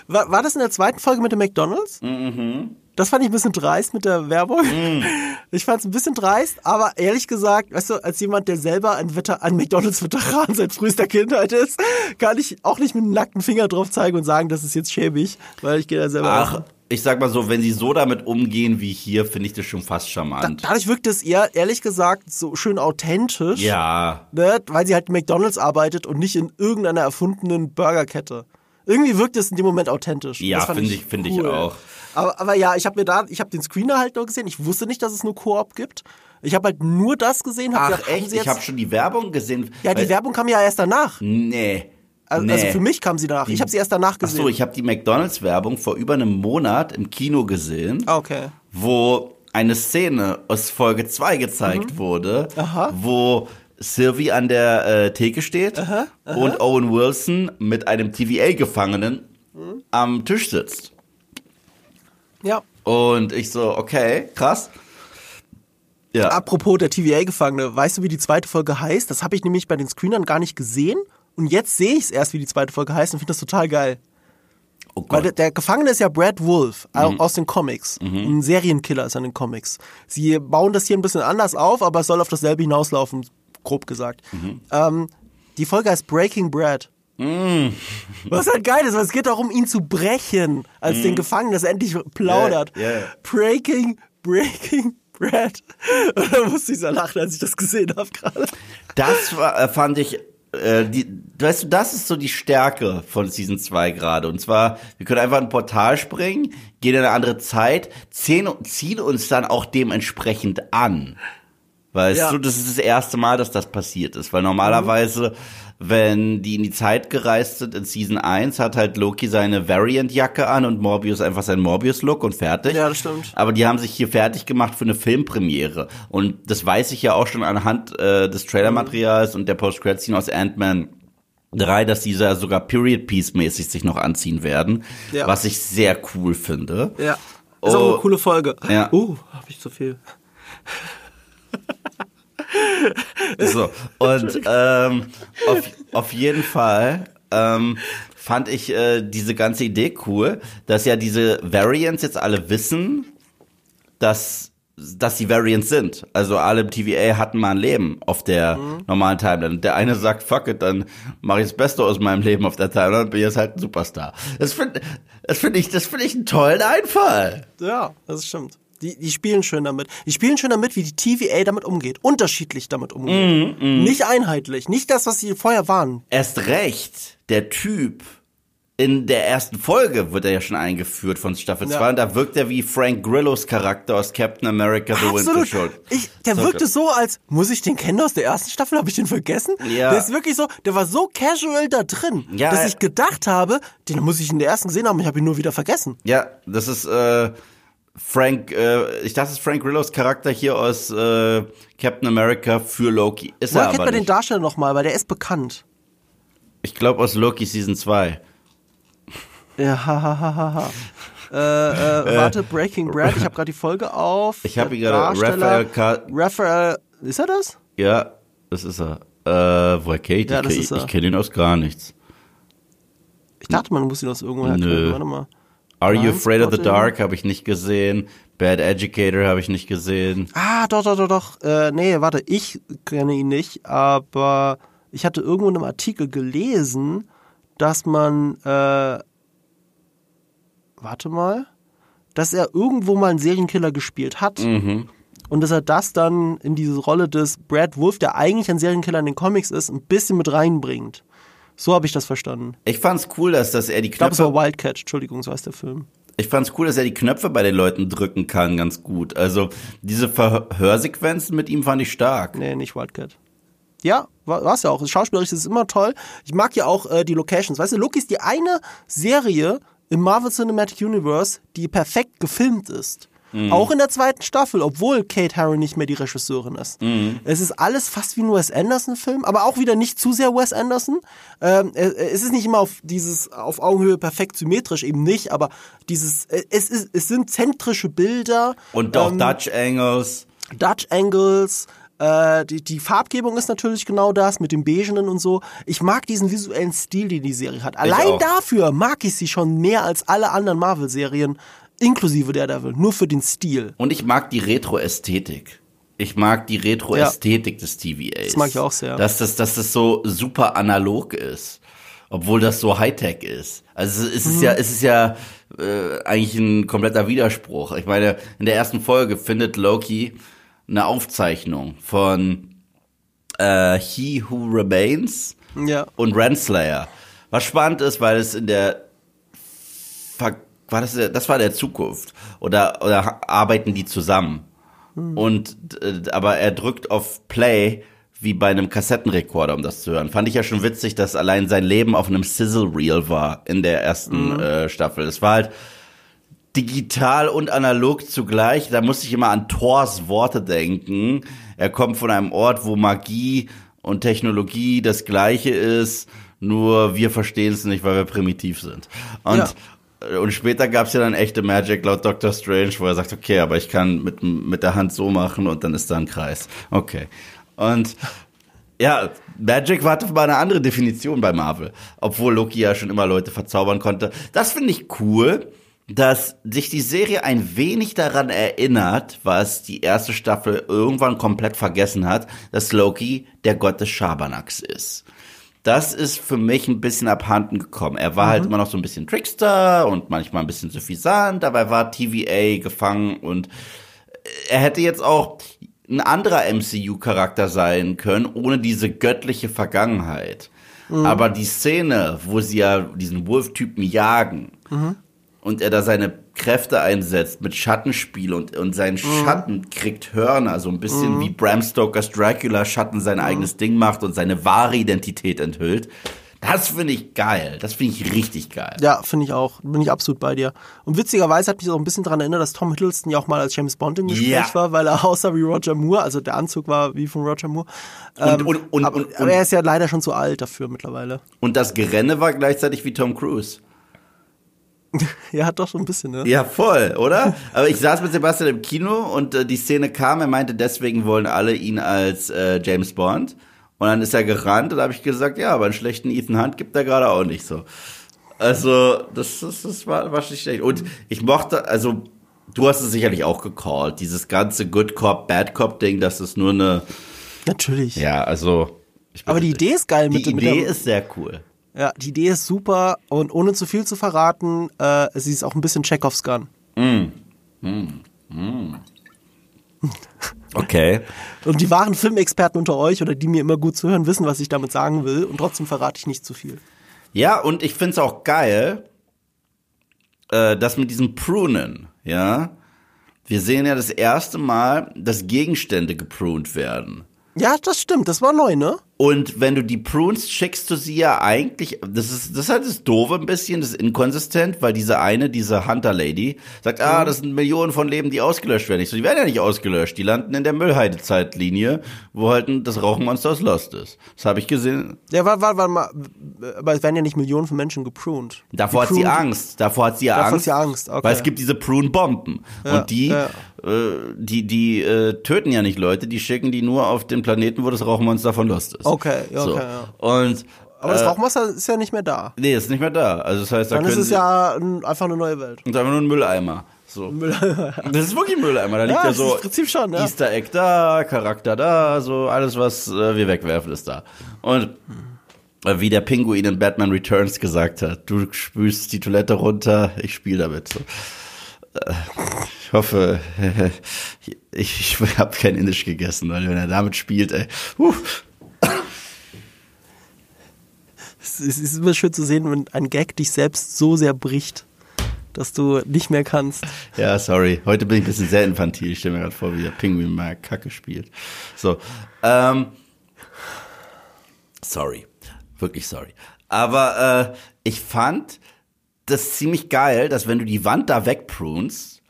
War, war das in der zweiten Folge mit dem McDonalds? Mhm. Das fand ich ein bisschen dreist mit der Werbung. Mm. (laughs) Ich fand es ein bisschen dreist, aber ehrlich gesagt, weißt du, als jemand, der selber ein, ein McDonalds-Veteran (laughs) seit frühester Kindheit ist, kann ich auch nicht mit einem nackten Finger drauf zeigen und sagen, das ist jetzt schäbig, weil ich gehe da selber Ach, auch. ich sag mal so, wenn sie so damit umgehen wie hier, finde ich das schon fast charmant. Da, dadurch wirkt es eher, ehrlich gesagt, so schön authentisch. Ja. Ne, weil sie halt in McDonalds arbeitet und nicht in irgendeiner erfundenen Burgerkette. Irgendwie wirkt es in dem Moment authentisch. Ja, finde ich, finde cool. ich auch. Aber, aber ja, ich habe mir da, ich habe den Screener halt noch gesehen. Ich wusste nicht, dass es nur Koop gibt. Ich habe halt nur das gesehen. Hab Ach gedacht, echt? Ich habe schon die Werbung gesehen. Ja, die Werbung kam ja erst danach. Nee. Also, nee. also für mich kam sie danach. Ich habe sie erst danach gesehen. Ach so, ich habe die McDonalds-Werbung vor über einem Monat im Kino gesehen. Ah, okay. Wo eine Szene aus Folge 2 gezeigt mhm. wurde, Aha. wo Sylvie an der äh, Theke steht aha, aha. und Owen Wilson mit einem TVA-Gefangenen mhm. am Tisch sitzt. Ja. Und ich so, okay, krass. Ja. Apropos der TVA-Gefangene, weißt du, wie die zweite Folge heißt? Das habe ich nämlich bei den Screenern gar nicht gesehen. Und jetzt sehe ich es erst, wie die zweite Folge heißt und finde das total geil. Oh Weil der, der, Gefangene ist ja Brad Wolf mhm. aus den Comics. Mhm. Ein Serienkiller ist an den Comics. Sie bauen das hier ein bisschen anders auf, aber es soll auf dasselbe hinauslaufen, grob gesagt. Mhm. Ähm, die Folge heißt Breaking Brad. Mm. Was halt geil ist, weil es geht darum, ihn zu brechen, als mm. den Gefangenen, dass er endlich plaudert. Yeah, yeah. Breaking, breaking Brad. (laughs) Und da musste ich so lachen, als ich das gesehen habe gerade. Das war, äh, fand ich äh, die, weißt du, das ist so die Stärke von Season 2 gerade. Und zwar, wir können einfach ein Portal springen, gehen in eine andere Zeit, ziehen, ziehen uns dann auch dementsprechend an. Weißt ja. du, das ist das erste Mal, dass das passiert ist, weil normalerweise, wenn die in die Zeit gereist sind in Season 1, hat halt Loki seine Variant-Jacke an und Morbius einfach seinen Morbius-Look und fertig. Ja, das stimmt. Aber die haben sich hier fertig gemacht für eine Filmpremiere. Und das weiß ich ja auch schon anhand äh, des Trailermaterials und der Post-Credit-Scene aus Ant-Man 3, dass diese sogar Period-Piece-mäßig sich noch anziehen werden. Ja. Was ich sehr cool finde. Ja. Ist oh, auch eine coole Folge. Ja. Uh, hab ich zu viel. (laughs) so, und ähm, auf, auf jeden Fall ähm, fand ich äh, diese ganze Idee cool, dass ja diese Variants jetzt alle wissen, dass dass die Variants sind. Also alle im TVA hatten mal ein Leben auf der mhm. normalen Timeline. Der eine sagt, fuck it, dann mache ich das Beste aus meinem Leben auf der Timeline und bin jetzt halt ein Superstar. Das finde das find ich, das finde ich einen tollen Einfall. Ja, das stimmt. Die, die spielen schön damit. Die spielen schön damit, wie die TVA damit umgeht. Unterschiedlich damit umgeht. Mm, mm. Nicht einheitlich. Nicht das, was sie vorher waren. Erst recht, der Typ in der ersten Folge wird er ja schon eingeführt von Staffel 2 ja. und da wirkt er wie Frank Grillos Charakter aus Captain America The Absolut. Winter Soldier. Ich, der so wirkte so, als muss ich den kennen aus der ersten Staffel, habe ich den vergessen? Ja. Der ist wirklich so, der war so casual da drin, ja, dass ich gedacht habe, den muss ich in der ersten gesehen haben, ich habe ihn nur wieder vergessen. Ja, das ist äh, Frank, äh, ich dachte, es ist Frank Grillos Charakter hier aus äh, Captain America für Loki. Ist Woher er kennt man den Darsteller nochmal, weil der ist bekannt. Ich glaube aus Loki Season 2. Ja, (laughs) hahaha. Ha, ha, äh, äh, warte, Breaking Brad, ich habe gerade die Folge auf. Ich habe hier gerade Raphael Ka Raphael, ist er das? Ja, das ist er. Äh, woher kenne ich ja, Ich, ich kenne ihn aus gar nichts. Ich dachte, man muss ihn aus irgendwoher kennen. Warte mal. Are You Afraid of the Dark habe ich nicht gesehen. Bad Educator habe ich nicht gesehen. Ah, doch, doch, doch, doch. Äh, nee, warte, ich kenne ihn nicht, aber ich hatte irgendwo in einem Artikel gelesen, dass man, äh, warte mal, dass er irgendwo mal einen Serienkiller gespielt hat. Mhm. Und dass er das dann in diese Rolle des Brad Wolf, der eigentlich ein Serienkiller in den Comics ist, ein bisschen mit reinbringt. So habe ich das verstanden. Ich fand's cool, dass, dass er die Knöpfe. Ich glaube, es war Wildcat, Entschuldigung, so heißt der Film. Ich fand's cool, dass er die Knöpfe bei den Leuten drücken kann, ganz gut. Also diese Verhörsequenzen mit ihm fand ich stark. Nee, nicht Wildcat. Ja, war es ja auch. Schauspielerisch ist es immer toll. Ich mag ja auch äh, die Locations. Weißt du, Loki ist die eine Serie im Marvel Cinematic Universe, die perfekt gefilmt ist. Auch in der zweiten Staffel, obwohl Kate Herron nicht mehr die Regisseurin ist. Es ist alles fast wie ein Wes Anderson-Film, aber auch wieder nicht zu sehr Wes Anderson. Ähm, äh, es ist nicht immer auf dieses auf Augenhöhe perfekt symmetrisch, eben nicht, aber dieses äh, es ist es sind zentrische Bilder. Und auch ähm, Dutch Angles. Dutch Angles, äh, die, die Farbgebung ist natürlich genau das, mit dem Beigenen und so. Ich mag diesen visuellen Stil, den die Serie hat. Allein dafür mag ich sie schon mehr als alle anderen Marvel-Serien, inklusive Daredevil, nur für den Stil. Und ich mag die Retro-Ästhetik. Ich mag die Retro-Ästhetik des TVAs. Das mag ich auch sehr. Dass das, dass das so super analog ist. Obwohl das so Hightech ist. Also es ist Mhm. ja, es ist ja äh, eigentlich ein kompletter Widerspruch. Ich meine, in der ersten Folge findet Loki eine Aufzeichnung von äh, He Who Remains Ja. und Renslayer. Was spannend ist, weil es in der Ver war das, der- das war der Zukunft oder oder arbeiten die zusammen und äh, aber er drückt auf Play wie bei einem Kassettenrekorder, um das zu hören. Fand ich ja schon witzig, dass allein sein Leben auf einem Sizzle Reel war in der ersten äh, Staffel. Es war halt digital und analog zugleich. Da musste ich immer an Thors Worte denken. Er kommt von einem Ort, wo Magie und Technologie das gleiche ist, nur wir verstehen es nicht, weil wir primitiv sind. Und Ja. Und später gab es ja dann echte Magic laut Doctor Strange, wo er sagt, okay, aber ich kann mit, mit der Hand so machen und dann ist da ein Kreis. Okay. Und ja, Magic hatte mal eine andere Definition bei Marvel, obwohl Loki ja schon immer Leute verzaubern konnte. Das finde ich cool, dass sich die Serie ein wenig daran erinnert, was die erste Staffel irgendwann komplett vergessen hat, dass Loki der Gott des Schabernacks ist. Das ist für mich ein bisschen abhanden gekommen. Er war halt immer noch so ein bisschen Trickster und manchmal ein bisschen suffisant, aber er war TVA gefangen und er hätte jetzt auch ein anderer MCU-Charakter sein können, ohne diese göttliche Vergangenheit. Aber die Szene, wo sie ja diesen Wolf-Typen jagen und er da seine Kräfte einsetzt mit Schattenspiel und, und sein Schatten kriegt Hörner, so ein bisschen wie Bram Stokers Dracula Schatten sein eigenes Ding macht und seine wahre Identität enthüllt. Das finde ich geil. Das finde ich richtig geil. Ja, finde ich auch. Bin ich absolut bei dir. Und witzigerweise hat mich auch ein bisschen daran erinnert, dass Tom Hiddleston ja auch mal als James Bond im Gespräch Ja. war, weil er aussah wie Roger Moore, also der Anzug war wie von Roger Moore. Ähm, und, und, aber, und, aber und, er ist ja leider schon zu alt dafür mittlerweile. und das Gerenne war gleichzeitig wie Tom Cruise. (laughs) Ja, hat doch schon ein bisschen, ne? Ja, voll, oder? Aber ich saß mit Sebastian im Kino und äh, die Szene kam, er meinte, deswegen wollen alle ihn als äh, James Bond. Und dann ist er gerannt und da habe ich gesagt, ja, aber einen schlechten Ethan Hunt gibt er gerade auch nicht so. Also, das, das, das war, war nicht schlecht. Und ich mochte, also, du hast es sicherlich auch gecallt, dieses ganze Good Cop, Bad Cop Ding, das ist nur eine, Natürlich. ja, also. Ich Aber die Idee ist geil die mit, mit Idee der, ist sehr cool. Ja, die Idee ist super und ohne zu viel zu verraten, äh, sie ist auch ein bisschen Chekhovs Gun. (laughs) Okay. Und die wahren Filmexperten unter euch oder die mir immer gut zuhören, wissen, was ich damit sagen will und trotzdem verrate ich nicht zu viel. Ja, und ich find's auch geil, äh, das mit diesem Prunen, ja. Wir sehen ja das erste Mal, dass Gegenstände gepruned werden. Ja, das stimmt, das war neu, ne? Und wenn du die Prunes schickst du sie ja eigentlich, das ist, das ist halt das Doofe ein bisschen, das ist inkonsistent, weil diese eine, diese Hunter-Lady, sagt, ah, das sind Millionen von Leben, die ausgelöscht werden. Ich so, die werden ja nicht ausgelöscht, die landen in der Müllheide-Zeitlinie, wo halt das Rauchenmonster aus Lost ist. Das habe ich gesehen. Ja, warte, warte, warte mal, aber es werden ja nicht Millionen von Menschen gepruned. Davor hat sie Gepruned- Angst. Davor hat sie ja Davor hat Angst. sie Angst, okay. Weil es gibt diese Prune-Bomben. Ja, und die, ja. äh, die, die äh, töten ja nicht Leute, die schicken die nur auf den Planeten, wo das Rauchmonster von Lost ist. Okay, ja, so. okay, ja. Und Aber das äh, Rauchmonster ist ja nicht mehr da. Nee, ist nicht mehr da. Also das heißt, da Dann ist es ja ein, einfach eine neue Welt. ist einfach nur ein Mülleimer. So. Das ist wirklich ein Mülleimer. Da liegt Ja, ja, so Prinzip schon, ja. Easter Egg da, Charakter da, so alles, was äh, wir wegwerfen, ist da. Und äh, wie der Pinguin in Batman Returns gesagt hat, du spülst die Toilette runter, ich spiele damit. So. Äh, Ich hoffe, (laughs) ich, ich habe kein Indisch gegessen, weil wenn er damit spielt, ey. Uh. Es ist, immer schön zu sehen, wenn ein Gag dich selbst so sehr bricht, dass du nicht mehr kannst. Ja, sorry. Heute bin ich ein bisschen sehr infantil. Ich stelle mir gerade vor, wie der Pinguin mal Kacke spielt. So. Ähm, sorry. Wirklich sorry. Aber äh, ich fand das ziemlich geil, dass wenn du die Wand da wegprunst,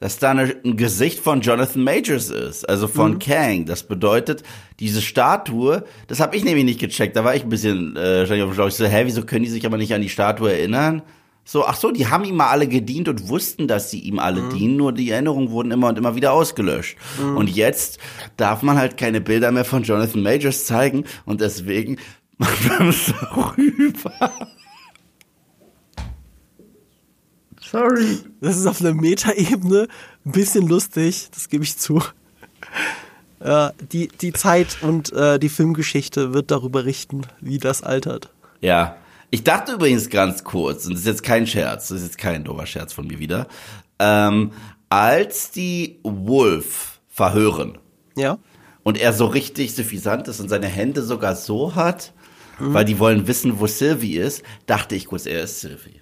dass da eine, ein Gesicht von Jonathan Majors ist, also von Kang. Das bedeutet, diese Statue, das habe ich nämlich nicht gecheckt, da war ich ein bisschen äh, auf dem Schlauch. Ich so, hä, wieso können die sich aber nicht an die Statue erinnern? So, ach so, die haben ihm mal alle gedient und wussten, dass sie ihm alle dienen, nur die Erinnerungen wurden immer und immer wieder ausgelöscht. Und jetzt darf man halt keine Bilder mehr von Jonathan Majors zeigen und deswegen (laughs) macht man es darüber. Sorry. Das ist auf einer Metaebene ein bisschen lustig, das gebe ich zu. Ja, die, die Zeit und äh, die Filmgeschichte wird darüber richten, wie das altert. Ja. Ich dachte übrigens ganz kurz, und das ist jetzt kein Scherz, das ist jetzt kein dober Scherz von mir wieder, ähm, als die Wolf verhören Ja? und er so richtig suffisant ist und seine Hände sogar so hat, weil die wollen wissen, wo Sylvie ist, dachte ich kurz, er ist Sylvie.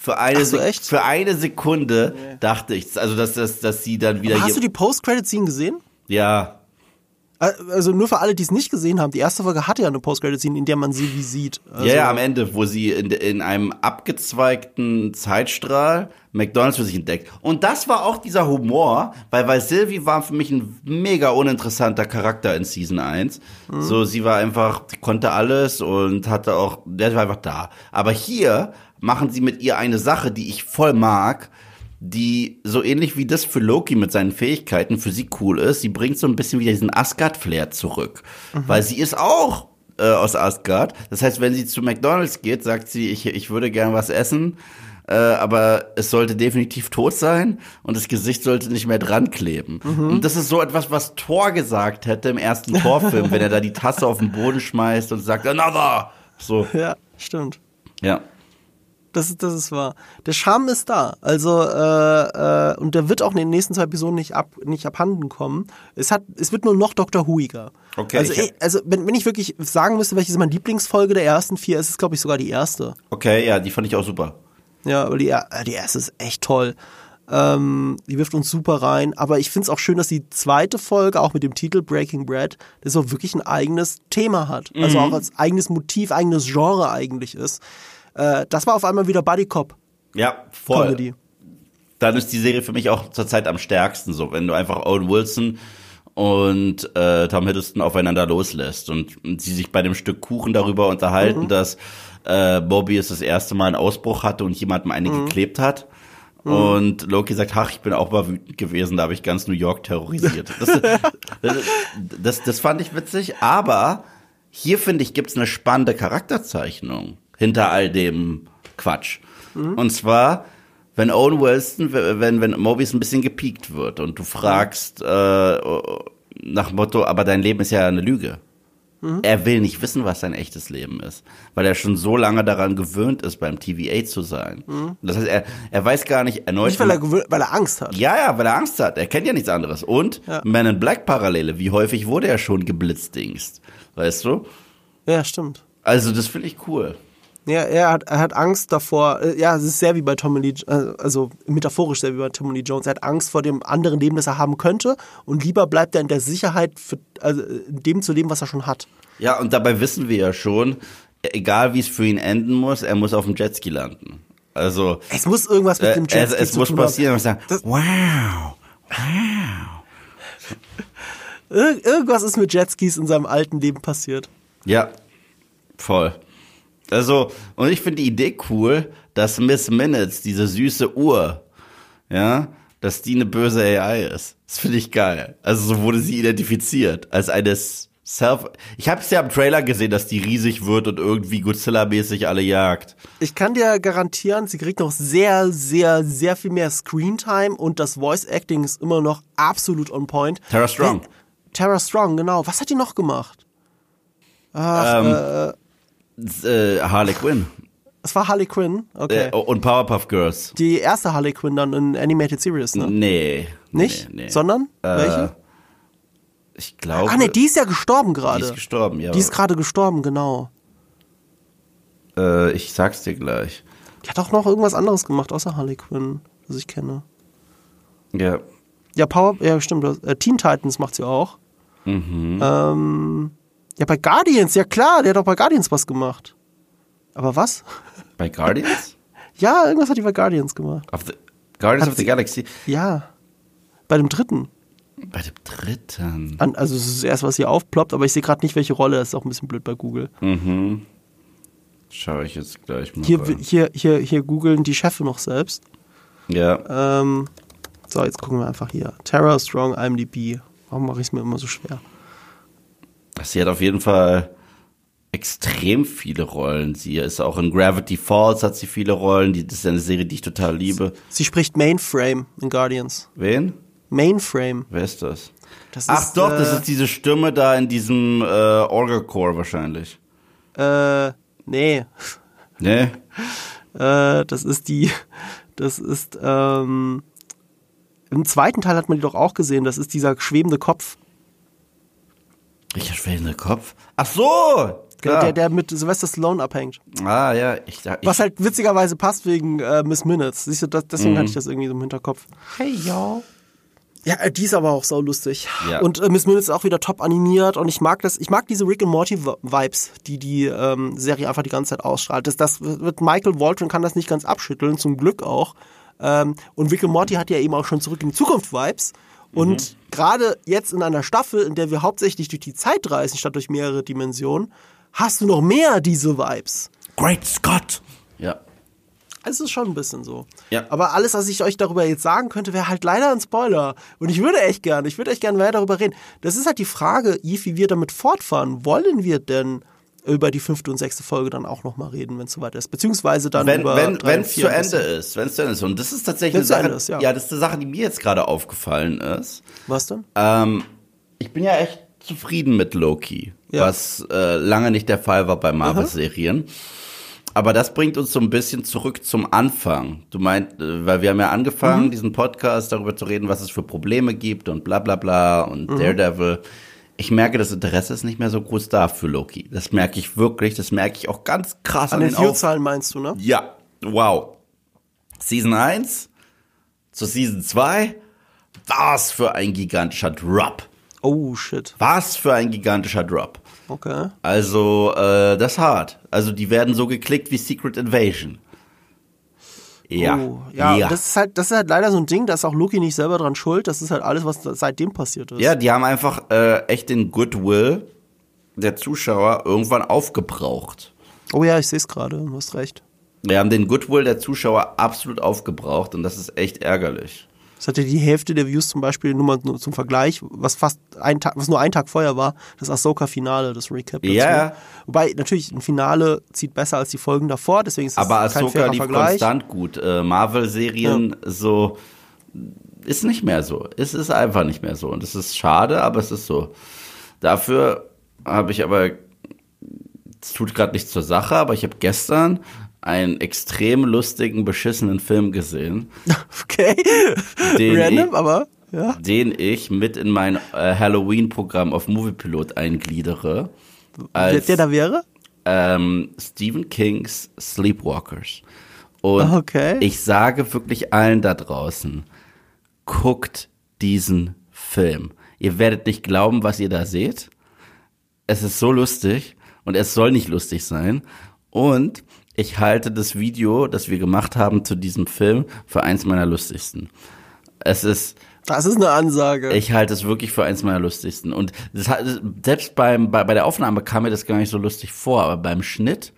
Für eine, so? Für eine Sekunde dachte ich, also dass, dass, dass sie dann wieder Aber hast du die Post-Credit-Scene gesehen? ja, Also nur für alle, die es nicht gesehen haben, die erste Folge hatte ja eine Post-Credit-Scene, in der man sie wie sieht. Also, ja, ja, am Ende, wo sie in, in einem abgezweigten Zeitstrahl McDonalds für sich entdeckt. Und das war auch dieser Humor, weil, weil Sylvie war für mich ein mega uninteressanter Charakter in Season 1. So, sie war einfach, konnte alles und hatte auch, der war einfach da. Aber hier machen sie mit ihr eine Sache, die ich voll mag, die so ähnlich wie das für Loki mit seinen Fähigkeiten für sie cool ist. Sie bringt so ein bisschen wieder diesen Asgard-Flair zurück. Weil sie ist auch äh, aus Asgard. Das heißt, wenn sie zu McDonalds geht, sagt sie, ich, ich würde gern was essen, äh, aber es sollte definitiv tot sein und das Gesicht sollte nicht mehr dran kleben. Und das ist so etwas, was Thor gesagt hätte im ersten Torfilm, (laughs) wenn er da die Tasse auf den Boden schmeißt und sagt, another! So, Ja, stimmt. ja. Das ist, das ist wahr. Der Charme ist da. Also, äh, äh, und der wird auch in den nächsten zwei Episoden nicht, ab, nicht abhanden kommen. Es, hat, es wird nur noch Dr. Huiger. Okay, Also, ich- eh, also wenn, wenn ich wirklich sagen müsste, welche ist meine Lieblingsfolge der ersten vier, ist es, glaube ich, sogar die erste. Okay, ja, die fand ich auch super. Ja, aber die, äh, die erste ist echt toll. Ähm, die wirft uns super rein. Aber ich finde es auch schön, dass die zweite Folge, auch mit dem Titel Breaking Bread, das auch wirklich ein eigenes Thema hat. Also auch als eigenes Motiv, eigenes Genre eigentlich ist. Äh, das war auf einmal wieder Buddy Cop Ja, voll. Comedy. dann ist die Serie für mich auch zurzeit am stärksten so, wenn du einfach Owen Wilson und äh, Tom Hiddleston aufeinander loslässt und, und sie sich bei dem Stück Kuchen darüber unterhalten, Mhm. dass äh, Bobby es das erste Mal einen Ausbruch hatte und jemandem eine Mhm. geklebt hat. Und Loki sagt, ach, ich bin auch mal wütend gewesen, da habe ich ganz New York terrorisiert. Das, (laughs) das, das, das fand ich witzig, aber hier finde ich, gibt's eine spannende Charakterzeichnung hinter all dem Quatsch. Und zwar, wenn Owen Wilson, wenn, wenn Mobius ein bisschen gepiekt wird und du fragst äh, nach Motto, aber dein Leben ist ja eine Lüge. Er will nicht wissen, was sein echtes Leben ist, weil er schon so lange daran gewöhnt ist, beim TVA zu sein. Das heißt, er, er weiß gar nicht erneut. Nicht, weil er, weil er Angst hat. ja, ja, weil er Angst hat. Er kennt ja nichts anderes. Und Ja. Man in Black Parallele, wie häufig wurde er schon geblitzdingst? Weißt du? Ja, stimmt. Also, das finde ich cool. Ja, er hat, er hat Angst davor, äh, ja, es ist sehr wie bei Tommy Lee, äh, also metaphorisch sehr wie bei Tommy Lee Jones. Er hat Angst vor dem anderen Leben, das er haben könnte und lieber bleibt er in der Sicherheit, für, also in dem zu leben, was er schon hat. Ja, und dabei wissen wir ja schon, egal wie es für ihn enden muss, er muss auf dem Jetski landen. Also, Es muss irgendwas mit äh, dem es, Jetski es zu muss tun passieren. haben. Sagen, Das- wow. (laughs) Ir irgendwas ist mit Jetskis in seinem alten Leben passiert. Ja, voll. Also, und ich finde die Idee cool, dass Miss Minutes, diese süße Uhr, ja, dass die eine böse AI ist. Das finde ich geil. Also so wurde sie identifiziert als eine Self. Ich habe es ja im Trailer gesehen, dass die riesig wird und irgendwie Godzilla-mäßig alle jagt. Ich kann dir garantieren, sie kriegt noch sehr, sehr, sehr viel mehr Screentime und das Voice Acting ist immer noch absolut on point. Tara Strong. Hey, Tara Strong, genau. Was hat die noch gemacht? Ähm, äh, Harley Quinn Es war Harley Quinn, okay. äh, und Powerpuff Girls. Die erste Harley Quinn dann in Animated Series, ne? Nee. Nicht? Nee, nee. Sondern? Äh, Welche? Ich glaube. Ah, ne, die ist ja gestorben gerade. die ist gestorben, ja. Die ist gerade gestorben, genau. äh, ich sag's dir gleich. Die hat auch noch irgendwas anderes gemacht, außer Harley Quinn, was ich kenne. Ja. Ja, Power, ja, stimmt. das- Äh, Teen Titans macht sie auch. Mhm. Ähm, ja, bei Guardians, ja klar, der hat auch bei Guardians was gemacht. Aber was? Bei Guardians? (laughs) Ja, irgendwas hat die bei Guardians gemacht. Of the, Guardians Hat of the Galaxy. Ja. Bei dem dritten. Bei dem dritten. An, also es ist das erste, was hier aufploppt, aber ich sehe gerade nicht, welche Rolle. Das ist auch ein bisschen blöd bei Google. Mhm. Schau ich jetzt gleich mal. Hier, rein. hier, hier, hier googeln die Chefe noch selbst. Ja. Ähm, so, jetzt gucken wir einfach hier. Terra Strong IMDb. Warum mache ich es mir immer so schwer? Sie hat auf jeden Fall extrem viele Rollen. Sie ist auch in Gravity Falls hat sie viele Rollen. Die, das ist eine Serie, die ich total liebe. Sie spricht Mainframe in Guardians. Wen? Mainframe. Wer ist das? Das Ach ist, doch, äh, das ist diese Stimme da in diesem äh, Orgelchor wahrscheinlich. Äh, nee. Ne? (laughs) Äh, das ist die, das ist, ähm, im zweiten Teil hat man die doch auch gesehen, das ist dieser schwebende Kopf, Ich schwellende Kopf. Ach so! der, Klar. der, der mit Sylvester Stallone abhängt. ah ja, ich, ich Was halt witzigerweise passt wegen äh, Miss Minutes. Siehst du, das, deswegen Mhm. hatte ich das irgendwie so im Hinterkopf. Hey, yo. Ja, äh, die ist aber auch sau lustig. Ja. Und äh, Miss Minutes ist auch wieder top animiert und ich mag das, ich mag diese Rick and Morty Vi- Vibes, die die ähm, Serie einfach die ganze Zeit ausstrahlt. Das, das wird Michael Waldron kann das nicht ganz abschütteln, zum Glück auch. Ähm, und Rick and Morty hat ja eben auch schon zurück in die Zukunft Vibes. Und gerade jetzt in einer Staffel, in der wir hauptsächlich durch die Zeit reisen, statt durch mehrere Dimensionen, hast du noch mehr diese Vibes. Great Scott! Ja. Es ist schon ein bisschen so. Ja. Aber alles, was ich euch darüber jetzt sagen könnte, wäre halt leider ein Spoiler. Und ich würde echt gerne, ich würde echt gerne mehr darüber reden. Das ist halt die Frage, Yves, wie wir damit fortfahren. Wollen wir denn über die fünfte und sechste Folge dann auch nochmal reden, wenn es soweit ist? Beziehungsweise dann Wenn über wenn drei es vier zu Ende ist, wenn es zu Ende ist. Und das ist tatsächlich eine Wenn's Sache, ist, ja. das ist eine Sache, die mir jetzt gerade aufgefallen ist. Was denn? Ähm, ich bin ja echt zufrieden mit Loki, Ja. was äh, lange nicht der Fall war bei Marvel-Serien. Aber das bringt uns so ein bisschen zurück zum Anfang. Du meint, äh, weil wir haben ja angefangen, Mhm. diesen Podcast darüber zu reden, was es für Probleme gibt und bla bla bla und Mhm. Daredevil. Ich merke, das Interesse ist nicht mehr so groß da für Loki. Das merke ich wirklich, das merke ich auch ganz krass An an, den View-Zahlen meinst du, ne? ja, wow. Season 1 zu Season 2, was für ein gigantischer Drop. Oh, shit. Was für ein gigantischer Drop. Okay. Also, äh, das ist hart. Also, die werden so geklickt wie Secret Invasion. Ja. Oh, ja, Das, ist halt, das ist halt leider so ein Ding, da ist auch Loki nicht selber dran schuld. Das ist halt alles, was seitdem passiert ist. ja, die haben einfach äh, echt den Goodwill der Zuschauer irgendwann aufgebraucht. Oh ja, ich sehe es gerade, du hast recht. Wir haben den Goodwill der Zuschauer absolut aufgebraucht und das ist echt ärgerlich. Das hatte die Hälfte der Views zum Beispiel, nur mal zum Vergleich, was fast ein Tag, was nur ein Tag vorher war, das Ahsoka-Finale, das Recap. Ja. Wobei, natürlich, ein Finale zieht besser als die Folgen davor, deswegen ist das Aber Ahsoka lief Vergleich. konstant gut. Äh, Marvel-Serien so ist nicht mehr so. Es ist einfach nicht mehr so. Und es ist schade, aber es ist so. Dafür habe ich aber, es tut gerade nichts zur Sache, aber ich habe gestern einen extrem lustigen, beschissenen Film gesehen, (laughs) Okay. Den Random, ich- aber, ja. den ich mit in mein äh, Halloween-Programm auf Moviepilot eingliedere. Der, Als, der da wäre? ähm, Stephen Kings Sleepwalkers. Und Ah, Okay. ich sage wirklich allen da draußen, guckt diesen Film. Ihr werdet nicht glauben, was ihr da seht. Es ist so lustig und es soll nicht lustig sein. Und ich halte das Video, das wir gemacht haben zu diesem Film, für eins meiner lustigsten. Es ist, Das ist eine Ansage. ich halte es wirklich für eins meiner lustigsten. Und das selbst beim, bei, bei der Aufnahme kam mir das gar nicht so lustig vor, aber beim Schnitt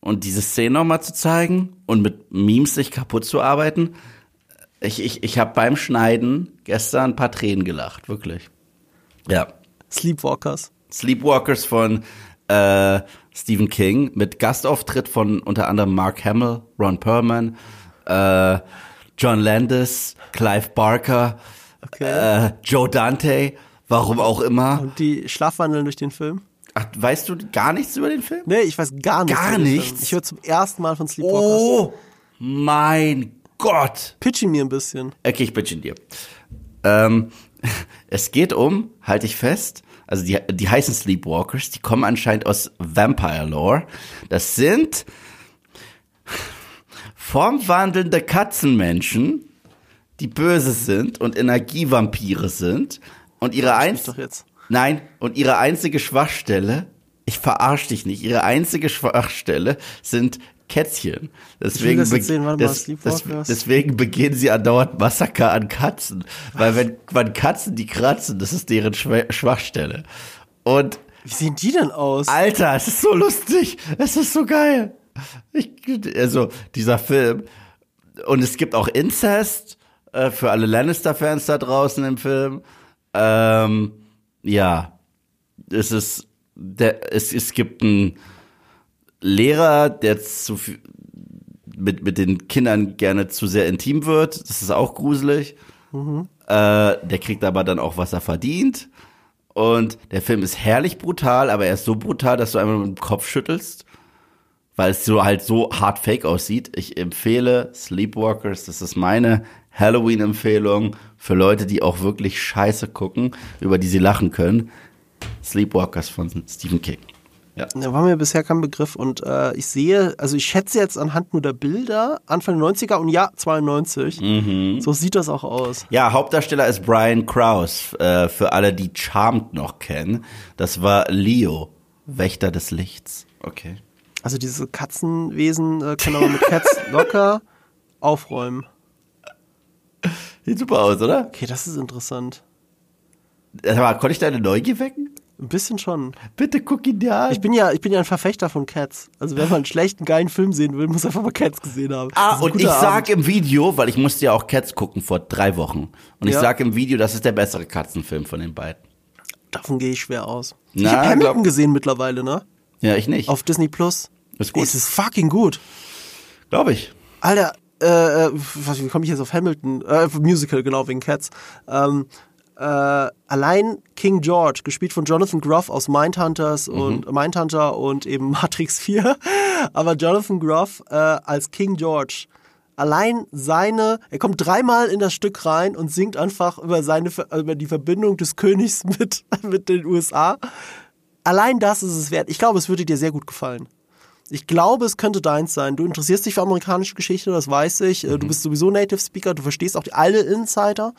und diese Szene nochmal zu zeigen und mit Memes sich kaputt zu arbeiten, ich, ich, ich habe beim Schneiden gestern ein paar Tränen gelacht, wirklich. Ja. Sleepwalkers. Sleepwalkers von äh, Stephen King mit Gastauftritt von unter anderem Mark Hamill, Ron Perlman, äh, John Landis, Clive Barker, Okay. äh, Joe Dante, warum auch immer. Und die schlafwandeln durch den Film? Ach, weißt du gar nichts über den Film? Nee, ich weiß gar nichts. Gar nichts? Ich höre zum ersten Mal von Sleepwalkers. Oh mein Gott. Pitch ihn mir ein bisschen. Okay, ich bitch ihn dir. Ähm, (laughs) es geht um, halte ich fest, also die, die heißen Sleepwalkers, die kommen anscheinend aus Vampire Lore. Das sind formwandelnde Katzenmenschen, die böse sind und Energievampire sind und ihre jetzt. Nein, und ihre einzige Schwachstelle, ich verarsch dich nicht, ihre einzige Schwachstelle sind Kätzchen. Deswegen, das sehen. Mal, des, des, deswegen begehen sie andauernd Massaker an Katzen. Weil wenn man Katzen die kratzen, das ist deren Schwä- Schwachstelle. Und Wie sehen die denn aus? Alter, es ist so lustig. Es ist so geil. Ich, also, dieser Film. Und es gibt auch Incest äh, für alle Lannister-Fans da draußen im Film. Ähm, ja, es ist, der, es, es gibt einen Lehrer, der zu viel, mit, mit den Kindern gerne zu sehr intim wird. Das ist auch gruselig. Äh, der kriegt aber dann auch, was er verdient. Und der Film ist herrlich brutal, aber er ist so brutal, dass du einfach mit dem Kopf schüttelst, weil es so halt so hart fake aussieht. Ich empfehle Sleepwalkers, das ist meine Halloween-Empfehlung für Leute, die auch wirklich Scheiße gucken, über die sie lachen können. Sleepwalkers von Stephen King. Ja. Da war mir bisher kein Begriff und äh, ich sehe, also ich schätze jetzt anhand nur der Bilder, Anfang der 90er und ja, 92. Mhm. So sieht das auch aus. Ja, Hauptdarsteller ist Brian Krause, äh, für alle, die Charmed noch kennen. Das war Leo, Wächter des Lichts. Okay. Also diese Katzenwesen äh, können aber mit Cats (laughs) locker aufräumen. Sieht super aus, oder? Okay, das ist interessant. Aber konnte ich deine Neugier wecken? Ein bisschen schon. Bitte guck ihn dir an. Ich bin ja, ich bin ja ein Verfechter von Cats. Also wer mal einen schlechten, geilen Film sehen will, muss einfach mal Cats gesehen haben. Ah, und ich sag Abend. im Video, weil ich musste ja auch Cats gucken vor drei Wochen. Und ich Ja. sag im Video, das ist der bessere Katzenfilm von den beiden. davon gehe ich schwer aus. Na, ich habe Hamilton glaub- gesehen mittlerweile, ne? Ja, ich nicht. Auf Disney Plus. Ist gut. Es ist fucking gut. Glaube ich. Alter, äh, äh, was, wie komme ich jetzt auf Hamilton? Äh, Musical, genau, wegen Cats. Ähm, äh, allein King George, gespielt von Jonathan Groff aus Mindhunters und Mindhunter und eben (laughs) Matrix 4. Aber Jonathan Groff äh, als King George. Allein seine, er kommt dreimal in das Stück rein und singt einfach über seine, über die Verbindung des Königs (laughs) mit, mit den USA. Allein das ist es wert. Ich glaube, es würde dir sehr gut gefallen. Ich glaube, es könnte deins sein. Du interessierst dich für amerikanische Geschichte, das weiß ich. Äh, Du bist sowieso Native Speaker, du verstehst auch die, alle Insider.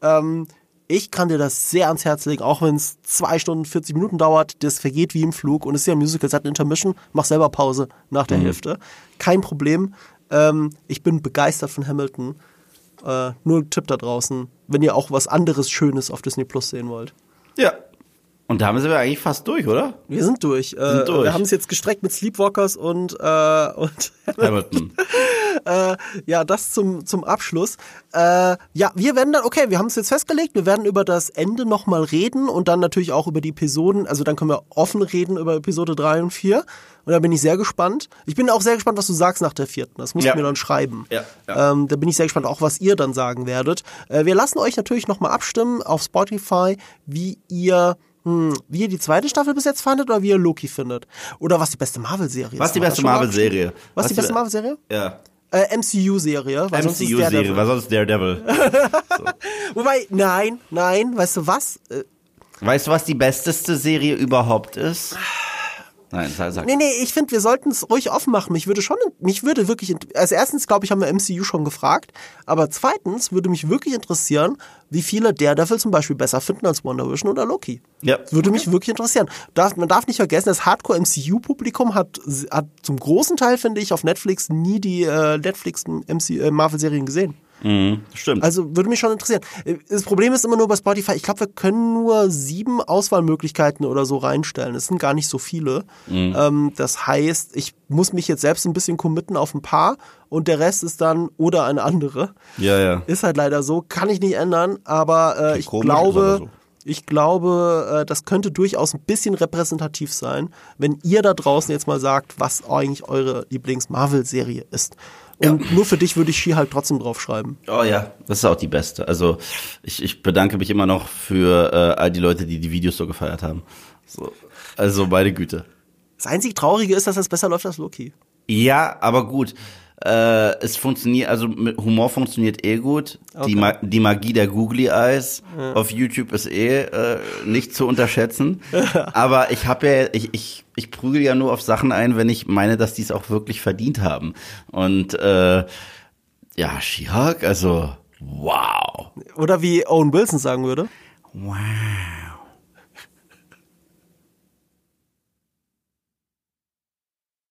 Ähm, ich kann dir das sehr ans Herz legen, auch wenn es zwei Stunden 40 Minuten dauert. Das vergeht wie im Flug und es ist ja ein Musical, es hat eine Intermission. Mach selber Pause nach der Hälfte. Kein Problem. Ähm, ich bin begeistert von Hamilton. Äh, nur ein Tipp da draußen, wenn ihr auch was anderes Schönes auf Disney Plus sehen wollt. Ja. Und damit sind wir eigentlich fast durch, oder? Wir sind durch. Äh, Sind durch. Wir haben es jetzt gestreckt mit Sleepwalkers und, äh, und (laughs) Hamilton. (laughs) äh, ja, das zum, zum Abschluss. Äh, ja, wir werden dann, okay, wir haben es jetzt festgelegt, wir werden über das Ende nochmal reden und dann natürlich auch über die Episoden, also dann können wir offen reden über Episode 3 und 4. Und da bin ich sehr gespannt. Ich bin auch sehr gespannt, was du sagst nach der vierten. Das musst Ja. du mir dann schreiben. Ja, ja. Ähm, da bin ich sehr gespannt, auch was ihr dann sagen werdet. Äh, wir lassen euch natürlich nochmal abstimmen auf Spotify, wie ihr hm, wie ihr die zweite Staffel bis jetzt fandet oder wie ihr Loki findet. Oder was die beste Marvel-Serie ist. Was die beste Marvel-Serie? Was ist die beste Marvel-Serie? Ja. Äh, MCU-Serie. MCU-Serie, weil sonst Daredevil. (laughs) Wobei, nein, nein, weißt du was? Äh, weißt du, was die besteste Serie überhaupt ist? Nein, sag, sag. nee, nee, ich finde, wir sollten es ruhig offen machen. Mich würde schon, mich würde wirklich, also erstens, glaube ich, haben wir MCU schon gefragt, aber zweitens würde mich wirklich interessieren, wie viele Daredevil zum Beispiel besser finden als Wonder Vision oder Loki. Ja. Das würde mich wirklich interessieren. Darf, man darf nicht vergessen, das Hardcore-MCU-Publikum hat, hat zum großen Teil, finde ich, auf Netflix nie die äh, Netflix-Marvel-Serien gesehen. Mhm, stimmt. Also würde mich schon interessieren. Das Problem ist immer nur bei Spotify, ich glaube, wir können nur sieben Auswahlmöglichkeiten oder so reinstellen. Es sind gar nicht so viele. Ähm, das heißt, ich muss mich jetzt selbst ein bisschen committen auf ein paar und der Rest ist dann oder eine andere. ja, ja. Ist halt leider so, kann ich nicht ändern, aber äh, ich komisch, glaube, ich glaube, äh, das könnte durchaus ein bisschen repräsentativ sein, wenn ihr da draußen jetzt mal sagt, was eigentlich eure Lieblings-Marvel-Serie ist. Und nur für dich würde ich She-Hulk trotzdem draufschreiben. Oh ja, das ist auch die beste. Also ich, ich bedanke mich immer noch für äh, all die Leute, die die Videos so gefeiert haben. So, also meine Güte. Das einzig Traurige ist, dass das besser läuft als Loki. Ja, aber gut. Äh, es funktioniert, also mit Humor funktioniert eh gut. Die, Ma die Magie der Googly Eyes auf YouTube ist eh äh, nicht zu unterschätzen. (laughs) aber ich habe ja, ich, ich, ich prügel ja nur auf Sachen ein, wenn ich meine, dass die es auch wirklich verdient haben. Und äh, ja, She-Hulk, also wow. Oder wie Owen Wilson sagen würde. Wow.